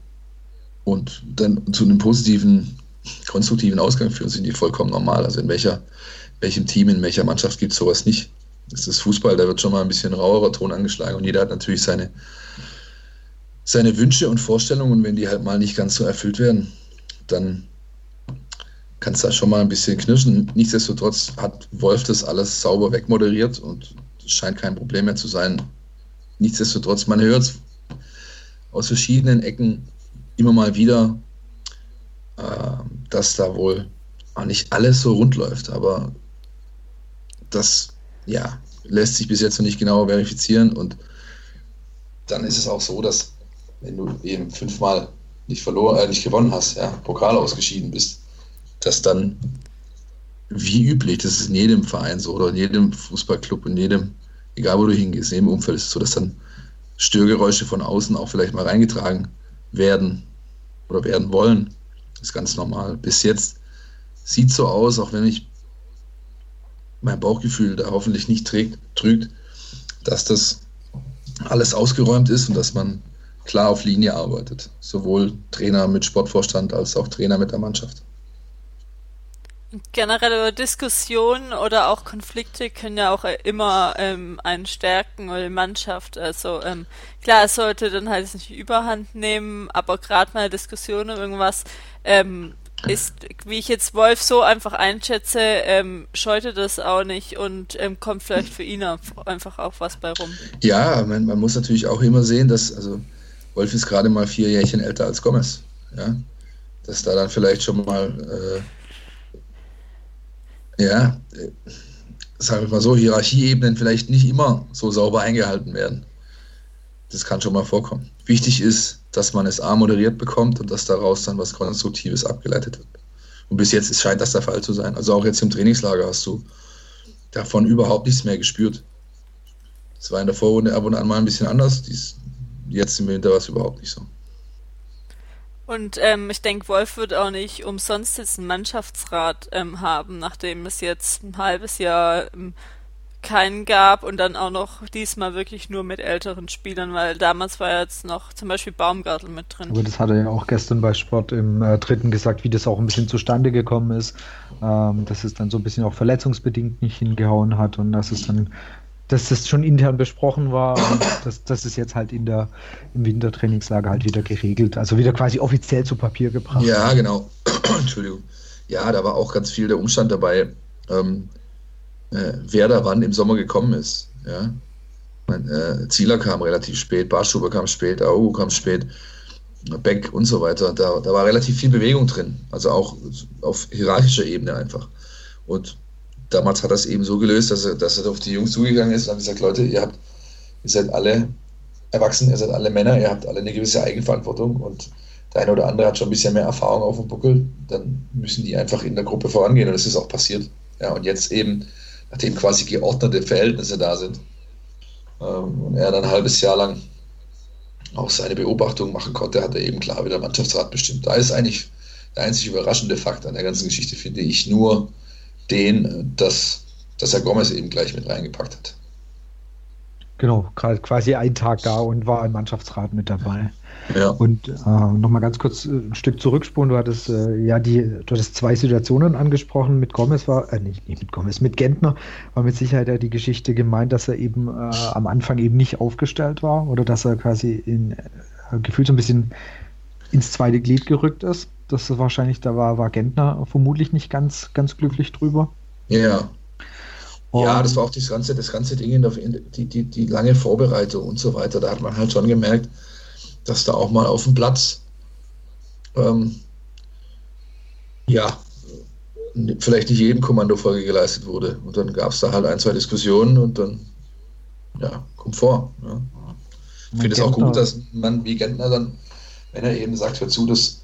und dann zu einem positiven, konstruktiven Ausgang führen, sind die vollkommen normal. Also in welcher, welchem Team, in welcher Mannschaft gibt es sowas nicht? Das ist Fußball, da wird schon mal ein bisschen rauerer Ton angeschlagen und jeder hat natürlich seine, seine Wünsche und Vorstellungen und wenn die halt mal nicht ganz so erfüllt werden, dann kann es da schon mal ein bisschen knirschen. Nichtsdestotrotz hat Wolf das alles sauber wegmoderiert und es scheint kein Problem mehr zu sein. Nichtsdestotrotz, man hört es aus verschiedenen Ecken immer mal wieder, äh, dass da wohl auch nicht alles so rund läuft, aber das ja, lässt sich bis jetzt noch nicht genau verifizieren. Und dann ist es auch so, dass wenn du eben fünfmal nicht verloren, äh, nicht gewonnen hast, ja, Pokal ausgeschieden bist, dass dann wie üblich, das ist in jedem Verein so oder in jedem Fußballclub, in jedem, egal wo du hingehst, in jedem Umfeld ist es so, dass dann Störgeräusche von außen auch vielleicht mal reingetragen werden oder werden wollen. Das ist ganz normal. Bis jetzt sieht so aus, auch wenn ich mein Bauchgefühl da hoffentlich nicht trägt, trügt, dass das alles ausgeräumt ist und dass man klar auf Linie arbeitet. Sowohl Trainer mit Sportvorstand als auch Trainer mit der Mannschaft.
Generelle Diskussionen oder auch Konflikte können ja auch immer ähm, einen stärken oder die Mannschaft. Also ähm, klar, es sollte dann halt nicht überhand nehmen, aber gerade mal Diskussionen irgendwas ähm, ist, wie ich jetzt Wolf so einfach einschätze, ähm, scheute das auch nicht und ähm, kommt vielleicht für ihn einfach auch was bei rum.
Ja, man, man, muss natürlich auch immer sehen, dass, also Wolf ist gerade mal vier Jährchen älter als Gomez. Ja? Dass da dann vielleicht schon mal, äh, ja, äh, sagen wir mal so, Hierarchieebenen vielleicht nicht immer so sauber eingehalten werden. Das kann schon mal vorkommen. Wichtig ist, dass man es A moderiert bekommt und dass daraus dann was Konstruktives abgeleitet wird. Und bis jetzt scheint das der Fall zu sein. Also auch jetzt im Trainingslager hast du davon überhaupt nichts mehr gespürt. Es war in der Vorrunde ab und an mal ein bisschen anders. Dies, jetzt im Winter war es überhaupt nicht so.
Und ähm, ich denke, Wolf wird auch nicht umsonst jetzt einen Mannschaftsrat ähm, haben, nachdem es jetzt ein halbes Jahr ähm, keinen gab und dann auch noch diesmal wirklich nur mit älteren Spielern, weil damals war jetzt noch zum Beispiel Baumgartel mit drin.
Aber das hat er ja auch gestern bei Sport im äh, dritten gesagt, wie das auch ein bisschen zustande gekommen ist, ähm, dass es dann so ein bisschen auch verletzungsbedingt nicht hingehauen hat und dass es dann, dass das schon intern besprochen war und dass das ist jetzt halt in der im Wintertrainingslager halt wieder geregelt, also wieder quasi offiziell zu Papier gebracht.
Ja, genau. [clears throat] Entschuldigung. Ja, da war auch ganz viel der Umstand dabei. Ähm, äh, wer da wann im Sommer gekommen ist. Ja? Mein, äh, Zieler kam relativ spät, Barschuber kam spät, Augo kam spät. Beck und so weiter. Da, da war relativ viel Bewegung drin, also auch auf hierarchischer Ebene einfach. Und damals hat es eben so gelöst, dass er, dass er auf die Jungs zugegangen ist und hat gesagt, Leute, ihr habt, ihr seid alle erwachsen, ihr seid alle Männer, ihr habt alle eine gewisse Eigenverantwortung und der eine oder andere hat schon ein bisschen mehr Erfahrung auf dem Buckel, dann müssen die einfach in der Gruppe vorangehen und das ist auch passiert. Ja, und jetzt eben, nachdem quasi geordnete Verhältnisse da sind ähm, und er dann ein halbes Jahr lang auch seine Beobachtung machen konnte, hat er eben klar wieder Mannschaftsrat bestimmt. Da ist eigentlich der einzig überraschende Fakt an der ganzen Geschichte, finde ich, nur den, dass, dass er Gomez eben gleich mit reingepackt hat.
Genau, quasi einen Tag da und war im Mannschaftsrat mit dabei. Ja. Und äh, nochmal ganz kurz äh, ein Stück zurückspulen. Du hattest äh, ja die, du hattest zwei Situationen angesprochen. Mit Gomez war, äh, nicht, nicht mit Gomez, mit Gentner war mit Sicherheit ja die Geschichte gemeint, dass er eben äh, am Anfang eben nicht aufgestellt war oder dass er quasi in äh, gefühlt so ein bisschen ins zweite Glied gerückt ist. Das ist wahrscheinlich, da war, war Gentner vermutlich nicht ganz, ganz glücklich drüber.
Ja. Und ja, das war auch das ganze, das ganze Ding, in der, die, die, die lange Vorbereitung und so weiter. Da hat man halt schon gemerkt, dass da auch mal auf dem Platz ähm, ja, vielleicht nicht jedem Kommandofolge geleistet wurde. Und dann gab es da halt ein, zwei Diskussionen und dann, ja, kommt vor. Ja. Ich finde es auch gut, dass man wie Gentner dann, wenn er eben sagt, hör zu, das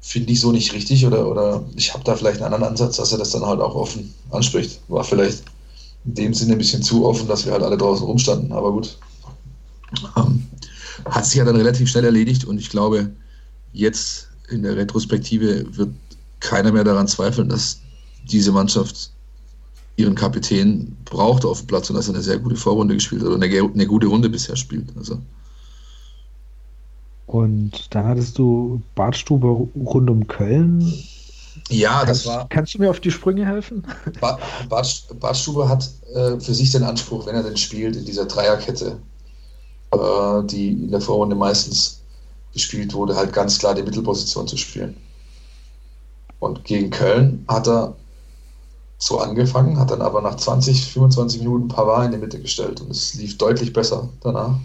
finde ich so nicht richtig oder, oder ich habe da vielleicht einen anderen Ansatz, dass er das dann halt auch offen anspricht. War vielleicht in dem Sinne ein bisschen zu offen, dass wir halt alle draußen rumstanden, aber gut. Ähm, hat sich ja dann relativ schnell erledigt und ich glaube, jetzt in der Retrospektive wird keiner mehr daran zweifeln, dass diese Mannschaft ihren Kapitän braucht auf dem Platz und dass er eine sehr gute Vorrunde gespielt hat oder eine, eine gute Runde bisher spielt. Also.
Und dann hattest du Badstube rund um Köln.
Ja,
kannst,
das war.
Kannst du mir auf die Sprünge helfen?
Bad, Bad, Badstube hat äh, für sich den Anspruch, wenn er denn spielt, in dieser Dreierkette äh, die in der Vorrunde meistens gespielt wurde, halt ganz klar die Mittelposition zu spielen. Und gegen Köln hat er so angefangen, hat dann aber nach 20, 25 Minuten Pavard in die Mitte gestellt und es lief deutlich besser danach.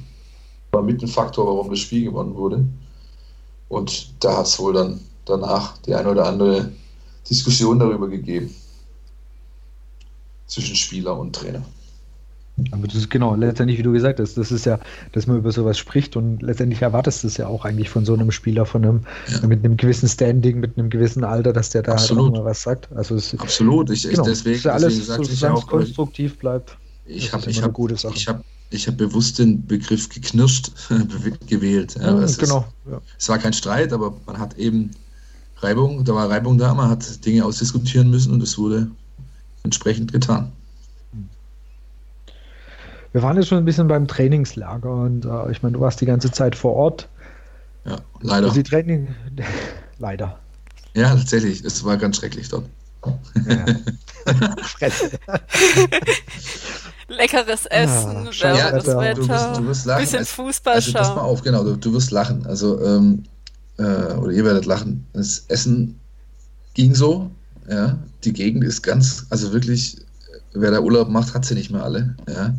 War mit ein Faktor, warum das Spiel gewonnen wurde. Und da hat es wohl dann danach die eine oder andere Diskussion darüber gegeben. Zwischen Spieler und Trainer.
Aber das ist genau, letztendlich, wie du gesagt hast, das ist ja, dass man über sowas spricht und letztendlich erwartest du es ja auch eigentlich von so einem Spieler, von einem, ja. mit einem gewissen Standing, mit einem gewissen Alter, dass der da halt auch mal was sagt. Also es,
Absolut, ich, genau, deswegen,
ja alles deswegen so, ich auch, konstruktiv bleibt.
Ich habe ich hab, ich hab, ich hab bewusst den Begriff geknirscht [laughs] gewählt. Ja, mhm, genau. Ist, ja. Es war kein Streit, aber man hat eben Reibung, da war Reibung da, man hat Dinge ausdiskutieren müssen und es wurde entsprechend getan
wir waren jetzt schon ein bisschen beim Trainingslager und äh, ich meine, du warst die ganze Zeit vor Ort.
Ja, leider.
Also die Training, [laughs] leider.
Ja, tatsächlich. Es war ganz schrecklich dort. Ja. [laughs] [laughs]
Leckeres Essen, ja, wärmeres ja, Wetter, du wirst, du wirst lachen. bisschen also, Fußball
also,
schauen.
Pass mal auf, genau, du, du wirst lachen. Also, ähm, äh, oder ihr werdet lachen. Das Essen ging so, ja. Die Gegend ist ganz, also wirklich, wer da Urlaub macht, hat sie nicht mehr alle, ja.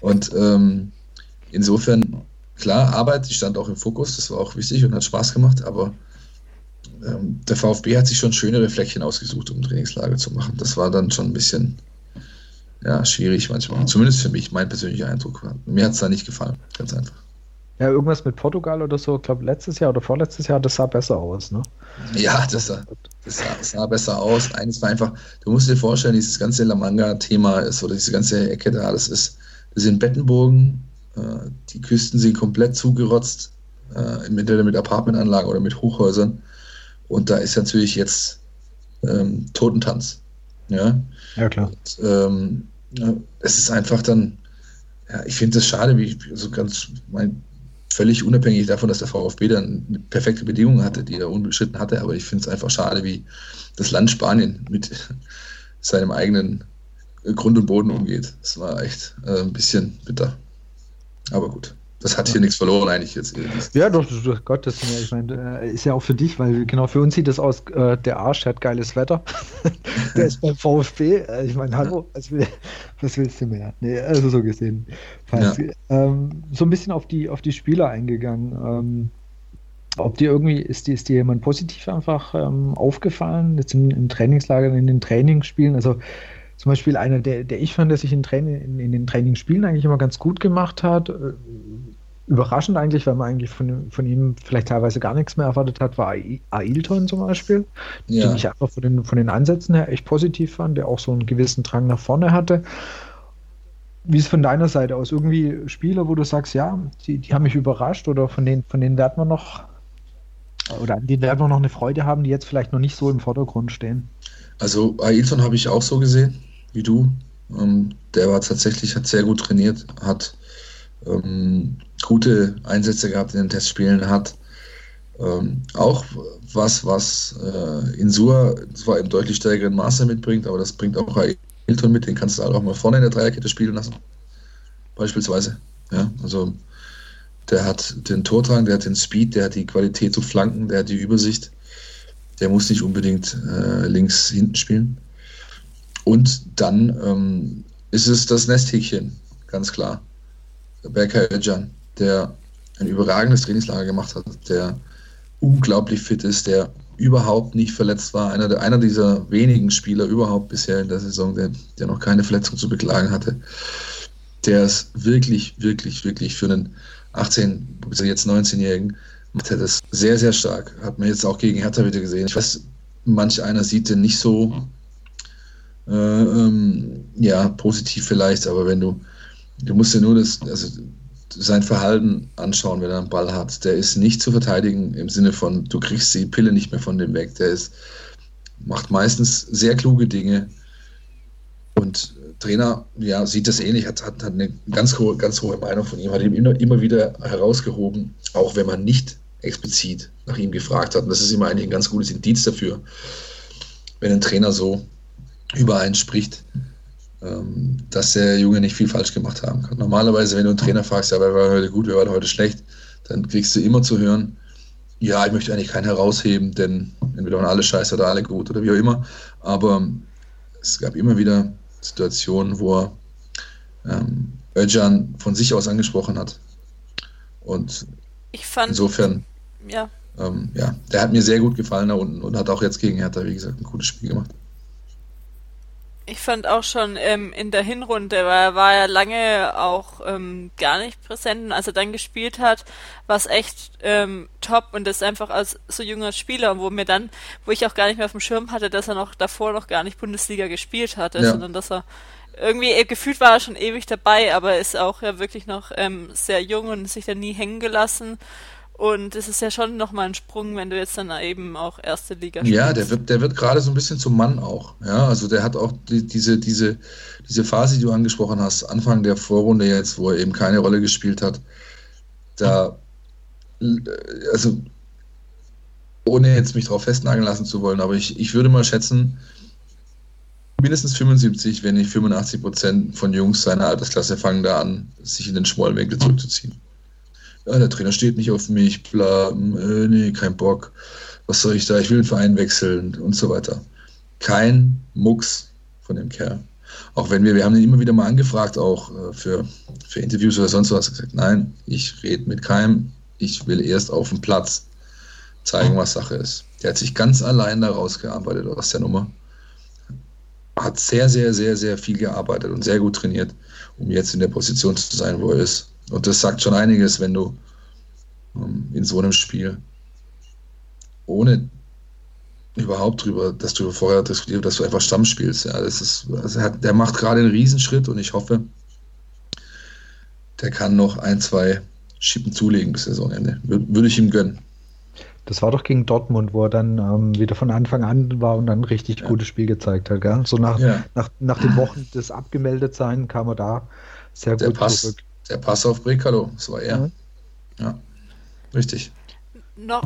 Und ähm, insofern, klar, Arbeit, die stand auch im Fokus, das war auch wichtig und hat Spaß gemacht, aber ähm, der VfB hat sich schon schönere Fleckchen ausgesucht, um Trainingslager zu machen. Das war dann schon ein bisschen ja, schwierig manchmal. Zumindest für mich, mein persönlicher Eindruck war. Mir hat es da nicht gefallen, ganz einfach.
Ja, irgendwas mit Portugal oder so, ich glaube letztes Jahr oder vorletztes Jahr, das sah besser aus, ne?
Ja, das sah, das sah, das sah besser aus. Eines war einfach, du musst dir vorstellen, dieses ganze La Manga-Thema ist, oder diese ganze Ecke da, das ist, sind Bettenburgen, äh, die Küsten sind komplett zugerotzt, äh, entweder mit Apartmentanlagen oder mit Hochhäusern. Und da ist natürlich jetzt ähm, Totentanz. Ja,
ja klar.
Und, ähm, ja, es ist einfach dann, ja, ich finde es schade, wie so ganz, mein, völlig unabhängig davon, dass der VfB dann eine perfekte Bedingungen hatte, die er unbeschritten hatte, aber ich finde es einfach schade, wie das Land Spanien mit [laughs] seinem eigenen Grund und Boden umgeht. Das war echt äh, ein bisschen bitter. Aber gut. Das hat hier nichts verloren eigentlich jetzt.
Ja, doch, doch Gott, das ich meine, äh, ist ja auch für dich, weil genau für uns sieht das aus, äh, der Arsch hat geiles Wetter. [laughs] der ist beim VfB. Äh, ich meine, hallo, was, will, was, willst du mehr? Nee, also so gesehen. Ja. Ähm, so ein bisschen auf die, auf die Spieler eingegangen. Ähm, ob dir irgendwie, ist dir, ist dir jemand positiv einfach ähm, aufgefallen, jetzt im, im Trainingslager, in den Trainingsspielen? Also zum Beispiel einer, der, der ich fand, der sich in, Training, in, in den Trainingsspielen eigentlich immer ganz gut gemacht hat. Äh, überraschend eigentlich, weil man eigentlich von, von ihm vielleicht teilweise gar nichts mehr erwartet hat, war Ailton zum Beispiel, ja. den ich einfach von den, von den Ansätzen her echt positiv fand, der auch so einen gewissen Drang nach vorne hatte. Wie ist von deiner Seite aus? Irgendwie Spieler, wo du sagst, ja, die, die haben mich überrascht oder von denen, von denen werden wir noch oder an denen werden wir noch eine Freude haben, die jetzt vielleicht noch nicht so im Vordergrund stehen?
Also Ailton habe ich auch so gesehen, wie du. Ähm, der war tatsächlich, hat sehr gut trainiert, hat ähm, gute Einsätze gehabt in den Testspielen, hat ähm, auch was, was äh, Insua zwar im deutlich stärkeren Maße mitbringt, aber das bringt auch Ailton mit, den kannst du halt auch mal vorne in der Dreierkette spielen lassen. Beispielsweise. Ja, also der hat den Tortrang, der hat den Speed, der hat die Qualität zu flanken, der hat die Übersicht. Der muss nicht unbedingt äh, links hinten spielen. Und dann ähm, ist es das Nesthäkchen, ganz klar. Berkay Özcan, der ein überragendes Trainingslager gemacht hat, der unglaublich fit ist, der überhaupt nicht verletzt war. Einer, der, einer dieser wenigen Spieler überhaupt bisher in der Saison, der, der noch keine Verletzung zu beklagen hatte. Der ist wirklich, wirklich, wirklich für einen 18, bis jetzt 19-Jährigen, macht er das sehr, sehr stark. Hat man jetzt auch gegen Hertha wieder gesehen. Ich weiß, manch einer sieht den nicht so äh, ähm, ja, positiv vielleicht, aber wenn du, du musst dir nur das, also sein Verhalten anschauen, wenn er einen Ball hat. Der ist nicht zu verteidigen im Sinne von, du kriegst die Pille nicht mehr von dem weg. Der ist, macht meistens sehr kluge Dinge und Trainer ja, sieht das ähnlich, hat, hat, hat eine ganz hohe, ganz hohe Meinung von ihm, hat ihn immer, immer wieder herausgehoben, auch wenn man nicht explizit nach ihm gefragt hat. Und das ist immer eigentlich ein ganz gutes Indiz dafür, wenn ein Trainer so über einen spricht, ähm, dass der Junge nicht viel falsch gemacht haben kann. Normalerweise, wenn du einen Trainer fragst, ja, wer war heute gut, wer war heute schlecht, dann kriegst du immer zu hören, ja, ich möchte eigentlich keinen herausheben, denn entweder waren alle scheiße oder alle gut oder wie auch immer. Aber es gab immer wieder Situationen, wo er ähm, Özcan von sich aus angesprochen hat. Und
fand,
insofern,
ja.
Ähm, ja, der hat mir sehr gut gefallen da unten und hat auch jetzt gegen Hertha, wie gesagt, ein gutes Spiel gemacht.
Ich fand auch schon ähm, in der Hinrunde, weil er war ja lange auch ähm, gar nicht präsent. Und als er dann gespielt hat, war es echt ähm, top. Und das einfach als so junger Spieler, wo mir dann, wo ich auch gar nicht mehr auf dem Schirm hatte, dass er noch davor noch gar nicht Bundesliga gespielt hatte, ja. sondern dass er irgendwie äh, gefühlt war er schon ewig dabei, aber ist auch ja wirklich noch ähm, sehr jung und sich da nie hängen gelassen und es ist ja schon nochmal ein Sprung, wenn du jetzt dann eben auch erste Liga
spielst. Ja, der wird, der wird gerade so ein bisschen zum Mann auch. Ja, also der hat auch die, diese, diese, diese Phase, die du angesprochen hast, Anfang der Vorrunde jetzt, wo er eben keine Rolle gespielt hat, da, also ohne jetzt mich darauf festnageln lassen zu wollen, aber ich, ich würde mal schätzen, mindestens 75, wenn nicht 85 Prozent von Jungs seiner Altersklasse fangen da an, sich in den Schmollwinkel zurückzuziehen ja, der Trainer steht nicht auf mich, bla, äh, nee, kein Bock, was soll ich da, ich will den Verein wechseln und so weiter. Kein Mucks von dem Kerl. Auch wenn wir, wir haben ihn immer wieder mal angefragt, auch äh, für, für Interviews oder sonst was, gesagt, nein, ich rede mit keinem, ich will erst auf dem Platz zeigen, was Sache ist. Der hat sich ganz allein da rausgearbeitet aus der Nummer. Hat sehr, sehr, sehr, sehr viel gearbeitet und sehr gut trainiert, um jetzt in der Position zu sein, wo er ist. Und das sagt schon einiges, wenn du ähm, in so einem Spiel ohne überhaupt drüber, dass du vorher diskutiert, dass du einfach Stamm spielst. Ja, das ist, also hat, der macht gerade einen Riesenschritt und ich hoffe, der kann noch ein, zwei Schippen zulegen bis Saisonende. Würde ich ihm gönnen.
Das war doch gegen Dortmund, wo er dann ähm, wieder von Anfang an war und dann ein richtig ja. gutes Spiel gezeigt hat. Gell? So nach, ja. nach, nach den Wochen des Abgemeldetsein kam er da sehr
der
gut
Pass, zurück. Der Pass auf Brekalo, das war er. Mhm. Ja, richtig.
Noch,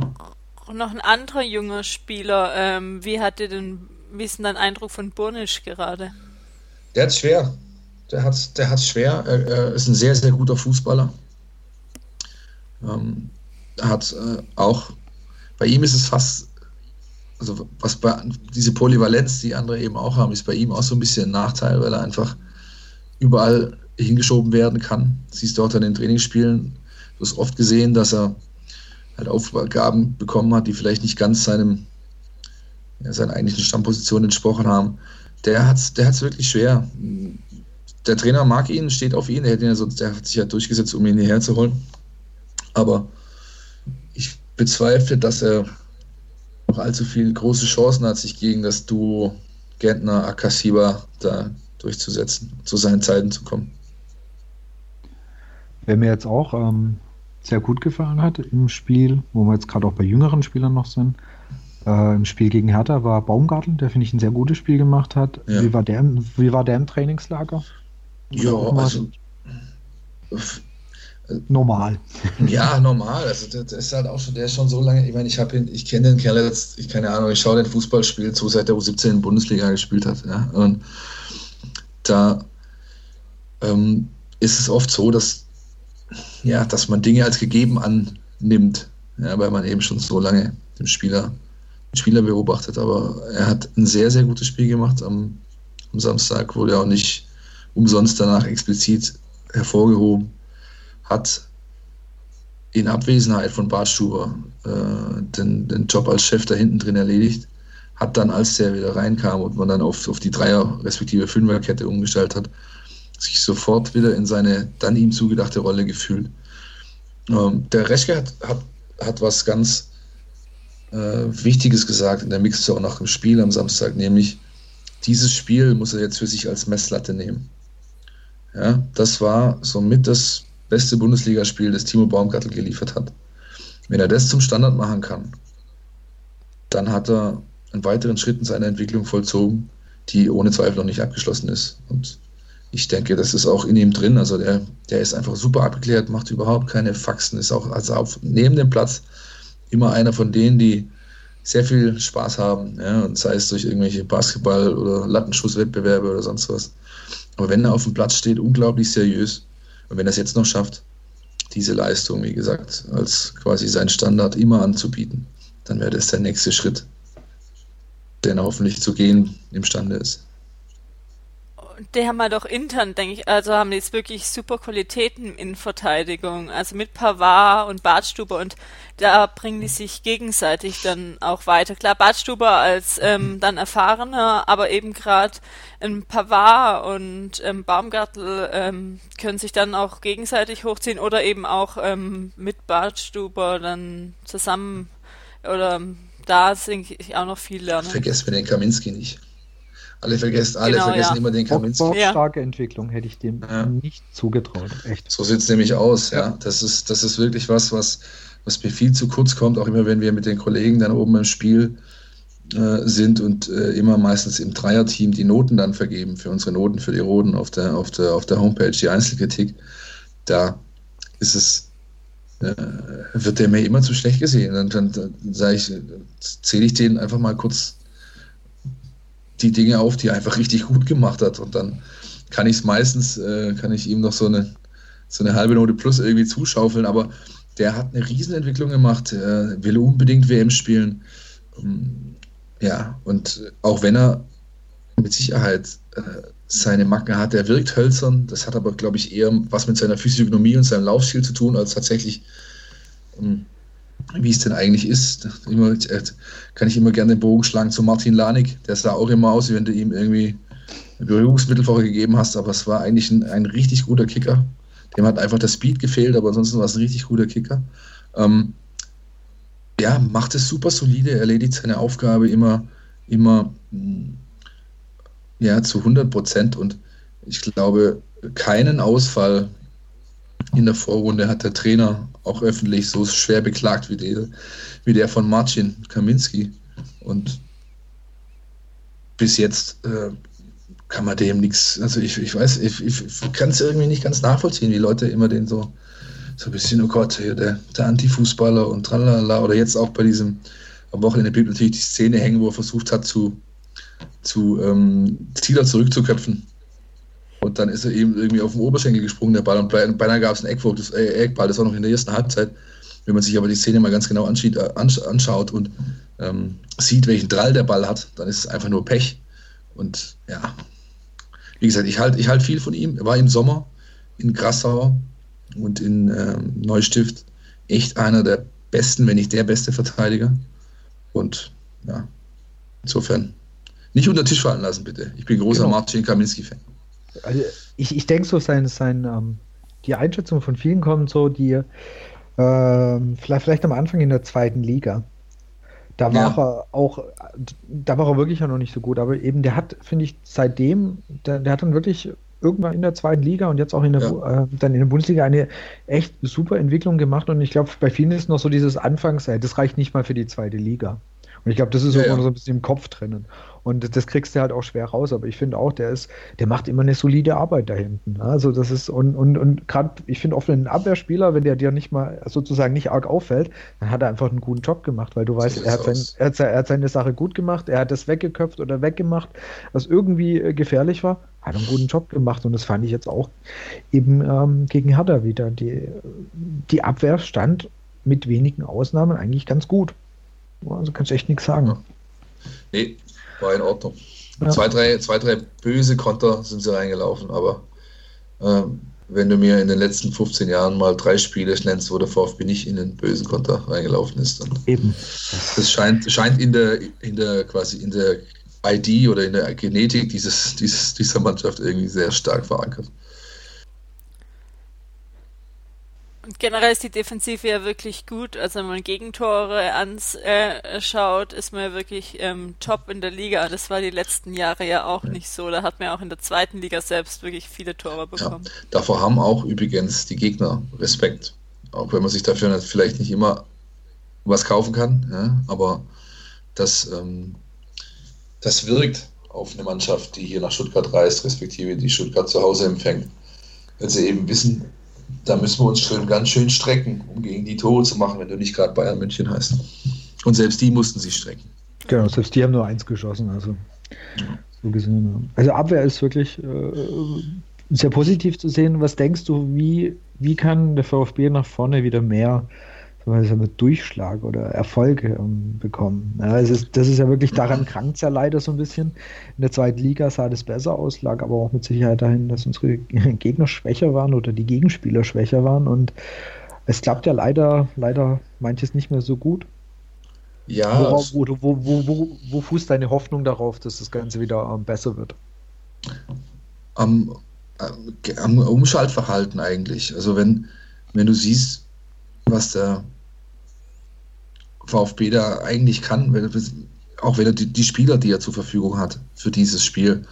noch ein anderer junger Spieler. Ähm, wie hat dir denn, wie ist denn dein Eindruck von Burnisch gerade?
Der hat schwer. Der hat der hat's schwer. Er, er, ist ein sehr, sehr guter Fußballer. Ähm, hat äh, auch, bei ihm ist es fast, also was bei, diese Polyvalenz, die andere eben auch haben, ist bei ihm auch so ein bisschen ein Nachteil, weil er einfach überall hingeschoben werden kann. Siehst du auch an den Trainingsspielen, du hast oft gesehen, dass er halt Aufgaben bekommen hat, die vielleicht nicht ganz seinem, ja, seiner eigentlichen Stammposition entsprochen haben. Der hat es der hat's wirklich schwer. Der Trainer mag ihn, steht auf ihn, er hätte ihn ja sonst, der hat sich ja durchgesetzt, um ihn hierher zu holen. Aber ich bezweifle, dass er noch allzu viele große Chancen hat, sich gegen das Duo Gentner, Akasiba da durchzusetzen, zu seinen Zeiten zu kommen.
Wer mir jetzt auch ähm, sehr gut gefallen hat im Spiel, wo wir jetzt gerade auch bei jüngeren Spielern noch sind, äh, im Spiel gegen Hertha war Baumgartel, der finde ich ein sehr gutes Spiel gemacht hat. Ja. Wie, war der, wie war der im Trainingslager?
Ja, also
normal.
Ja, normal. Also das ist halt auch schon, der ist schon so lange, ich meine, ich habe ihn, ich kenne den Kerl jetzt, ich keine Ahnung, ich schaue den Fußballspiel zu, seit der U17 in Bundesliga gespielt hat. Ja? Und da ähm, ist es oft so, dass, ja, dass man Dinge als gegeben annimmt, ja, weil man eben schon so lange den Spieler, den Spieler beobachtet. Aber er hat ein sehr, sehr gutes Spiel gemacht am, am Samstag, wurde auch nicht umsonst danach explizit hervorgehoben hat in Abwesenheit von Bartstuber äh, den, den Job als Chef da hinten drin erledigt, hat dann, als der wieder reinkam und man dann auf, auf die Dreier- respektive Fünferkette umgestellt hat, sich sofort wieder in seine dann ihm zugedachte Rolle gefühlt. Ähm, der Reschke hat, hat, hat was ganz äh, Wichtiges gesagt in der Mixzone nach dem Spiel am Samstag, nämlich dieses Spiel muss er jetzt für sich als Messlatte nehmen. Ja, das war somit das beste Bundesligaspiel, das Timo Baumgartel geliefert hat. Wenn er das zum Standard machen kann, dann hat er einen weiteren Schritt in seiner Entwicklung vollzogen, die ohne Zweifel noch nicht abgeschlossen ist. Und ich denke, das ist auch in ihm drin. Also der, der ist einfach super abgeklärt, macht überhaupt keine Faxen, ist auch also auf, neben dem Platz immer einer von denen, die sehr viel Spaß haben, ja, und sei es durch irgendwelche Basketball- oder Lattenschusswettbewerbe oder sonst was. Aber wenn er auf dem Platz steht, unglaublich seriös. Und wenn er es jetzt noch schafft, diese Leistung, wie gesagt, als quasi sein Standard immer anzubieten, dann wäre das der nächste Schritt, den er hoffentlich zu gehen imstande ist
die haben halt auch intern, denke ich, also haben jetzt wirklich super Qualitäten in Verteidigung. Also mit Pavard und Bartstuber und da bringen die sich gegenseitig dann auch weiter. Klar, Bartstuber als ähm, dann erfahrener, aber eben gerade ein Pavard und ähm, Baumgartel ähm, können sich dann auch gegenseitig hochziehen oder eben auch ähm, mit Bartstuber dann zusammen oder da denke ich auch noch viel lernen.
Vergesst mir den Kaminski nicht. Alle, vergessen, alle genau, vergessen ja. immer den Kaminski.
Ja. Starke Entwicklung hätte ich dem ja. nicht zugetraut. Echt.
So sieht es nämlich aus, ja. Das ist, das ist wirklich was, was, was mir viel zu kurz kommt, auch immer wenn wir mit den Kollegen dann oben im Spiel äh, sind und äh, immer meistens im Dreierteam die Noten dann vergeben für unsere Noten für die Roden auf der, auf der, auf der Homepage, die Einzelkritik. Da ist es äh, wird der mir immer zu schlecht gesehen. Und dann, dann, dann sage ich, zähle ich den einfach mal kurz die Dinge auf, die er einfach richtig gut gemacht hat. Und dann kann ich es meistens, äh, kann ich ihm noch so eine, so eine halbe Note plus irgendwie zuschaufeln. Aber der hat eine Riesenentwicklung gemacht, er will unbedingt WM spielen. Ähm, ja, und auch wenn er mit Sicherheit äh, seine Macken hat, er wirkt hölzern. Das hat aber, glaube ich, eher was mit seiner Physiognomie und seinem Laufstil zu tun, als tatsächlich ähm, wie es denn eigentlich ist. Immer, äh, kann ich immer gerne den Bogen schlagen zu Martin Lanik. Der sah auch immer aus, wie wenn du ihm irgendwie eine Berührungsmittelwoche gegeben hast, aber es war eigentlich ein, ein, richtig guter Kicker. Dem hat einfach der Speed gefehlt, aber ansonsten war es ein richtig guter Kicker. Ähm, ja, macht es super solide, erledigt seine Aufgabe immer, immer mm, ja, zu 100 Prozent und ich glaube, keinen Ausfall in der Vorrunde hat der Trainer auch öffentlich so schwer beklagt wie der, wie der von Marcin Kaminski. Und bis jetzt äh, kann man dem nichts, also ich, ich weiß, ich, ich kann es irgendwie nicht ganz nachvollziehen, wie Leute immer den so, so ein bisschen, oh Gott, der, der Anti-Fußballer und tralala, oder jetzt auch bei diesem, am Wochenende blieb natürlich die Szene hängen, wo er versucht hat, zu, zu ähm, Zieler zurückzuköpfen und dann ist er eben irgendwie auf den Oberschenkel gesprungen, der Ball, und beinahe gab es einen Eckball, das, äh, Eckball, das war noch in der ersten Halbzeit. Wenn man sich aber die Szene mal ganz genau anschaut, äh, anschaut und ähm, sieht, welchen Drall der Ball hat, dann ist es einfach nur Pech. Und ja, wie gesagt, ich halte ich halt viel von ihm. Er war im Sommer in Grassau und in ähm, Neustift echt einer der besten, wenn nicht der beste Verteidiger. Und ja, insofern nicht unter Tisch fallen lassen, bitte. Ich bin großer genau. Marcin Kaminski-Fan.
Also ich, ich denke so, sein, sein, ähm, die Einschätzung von vielen kommt so, die ähm, vielleicht, vielleicht am Anfang in der zweiten Liga. Da war ja. er auch, da war er wirklich ja noch nicht so gut, aber eben der hat, finde ich, seitdem, der, der, hat dann wirklich irgendwann in der zweiten Liga und jetzt auch in der, ja. äh, dann in der Bundesliga eine echt super Entwicklung gemacht und ich glaube, bei vielen ist noch so dieses Anfangs, das reicht nicht mal für die zweite Liga. Und ich glaube, das ist ja, ja. so ein bisschen im Kopf drinnen. Und das kriegst du halt auch schwer raus. Aber ich finde auch, der ist, der macht immer eine solide Arbeit da hinten. Also das ist, und, und, und gerade, ich finde oft ein Abwehrspieler, wenn der dir nicht mal sozusagen nicht arg auffällt, dann hat er einfach einen guten Job gemacht, weil du weißt, er hat, sein, er, hat, er hat, seine Sache gut gemacht, er hat das weggeköpft oder weggemacht, was irgendwie äh, gefährlich war, hat einen guten Job gemacht. Und das fand ich jetzt auch eben ähm, gegen Hertha wieder. Die, die Abwehr stand mit wenigen Ausnahmen eigentlich ganz gut. Also kannst du echt nichts sagen.
Nee, war in Ordnung. Ja. Zwei, drei, zwei, drei böse Konter sind sie reingelaufen, aber ähm, wenn du mir in den letzten 15 Jahren mal drei Spiele nennst, wo der VfB nicht in den bösen Konter reingelaufen ist, dann
eben.
Das scheint, scheint in der, in der quasi in der ID oder in der Genetik dieses, dieses, dieser Mannschaft irgendwie sehr stark verankert.
Und generell ist die Defensive ja wirklich gut. Also wenn man Gegentore anschaut, ist man ja wirklich ähm, top in der Liga. Das war die letzten Jahre ja auch nicht so. Da hat man ja auch in der zweiten Liga selbst wirklich viele Tore bekommen. Ja,
davor haben auch übrigens die Gegner Respekt. Auch wenn man sich dafür vielleicht nicht immer was kaufen kann. Ja, aber das, ähm, das wirkt auf eine Mannschaft, die hier nach Stuttgart reist, respektive die Stuttgart zu Hause empfängt. Wenn sie eben wissen, da müssen wir uns schon ganz schön strecken, um gegen die Tore zu machen, wenn du nicht gerade Bayern München heißt. Und selbst die mussten sich strecken.
Genau, selbst die haben nur eins geschossen. Also, ja. so gesehen, also Abwehr ist wirklich äh, sehr positiv zu sehen. Was denkst du, wie, wie kann der VfB nach vorne wieder mehr sagen Durchschlag oder Erfolge ähm, bekommen. Ja, es ist, das ist ja wirklich, daran krankt es ja leider so ein bisschen. In der zweiten Liga sah das besser aus, lag aber auch mit Sicherheit dahin, dass unsere [laughs] Gegner schwächer waren oder die Gegenspieler schwächer waren und es klappt ja leider, leider manches nicht mehr so gut.
Ja.
Worauf, wo, wo, wo, wo, fußt deine Hoffnung darauf, dass das Ganze wieder ähm, besser wird?
Am, am Umschaltverhalten eigentlich. Also wenn, wenn du siehst, was der VfB da eigentlich kann, wenn, auch wenn er die, die, Spieler, die er zur Verfügung hat für dieses Spiel,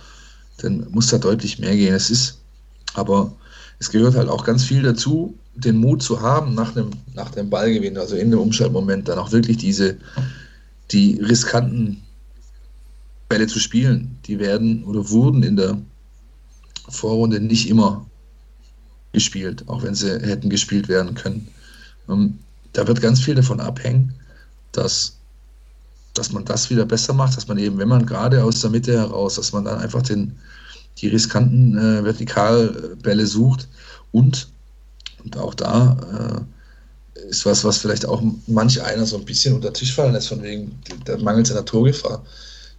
dann muss da deutlich mehr gehen. Es ist, aber es gehört halt auch ganz viel dazu, den Mut zu haben, nach dem, nach dem Ballgewinn, also in dem Umschaltmoment, dann auch wirklich diese, die riskanten Bälle zu spielen. Die werden oder wurden in der Vorrunde nicht immer gespielt, auch wenn sie hätten gespielt werden können. Ähm, da wird ganz viel davon abhängen, dass, dass man das wieder besser macht, dass man eben, wenn man gerade aus der Mitte heraus, dass man dann einfach den, die riskanten äh, Vertikalbälle sucht und, und auch da äh, ist was, was vielleicht auch manch einer so ein bisschen unter den Tisch fallen lässt, von wegen der Mangel seiner Torgefahr.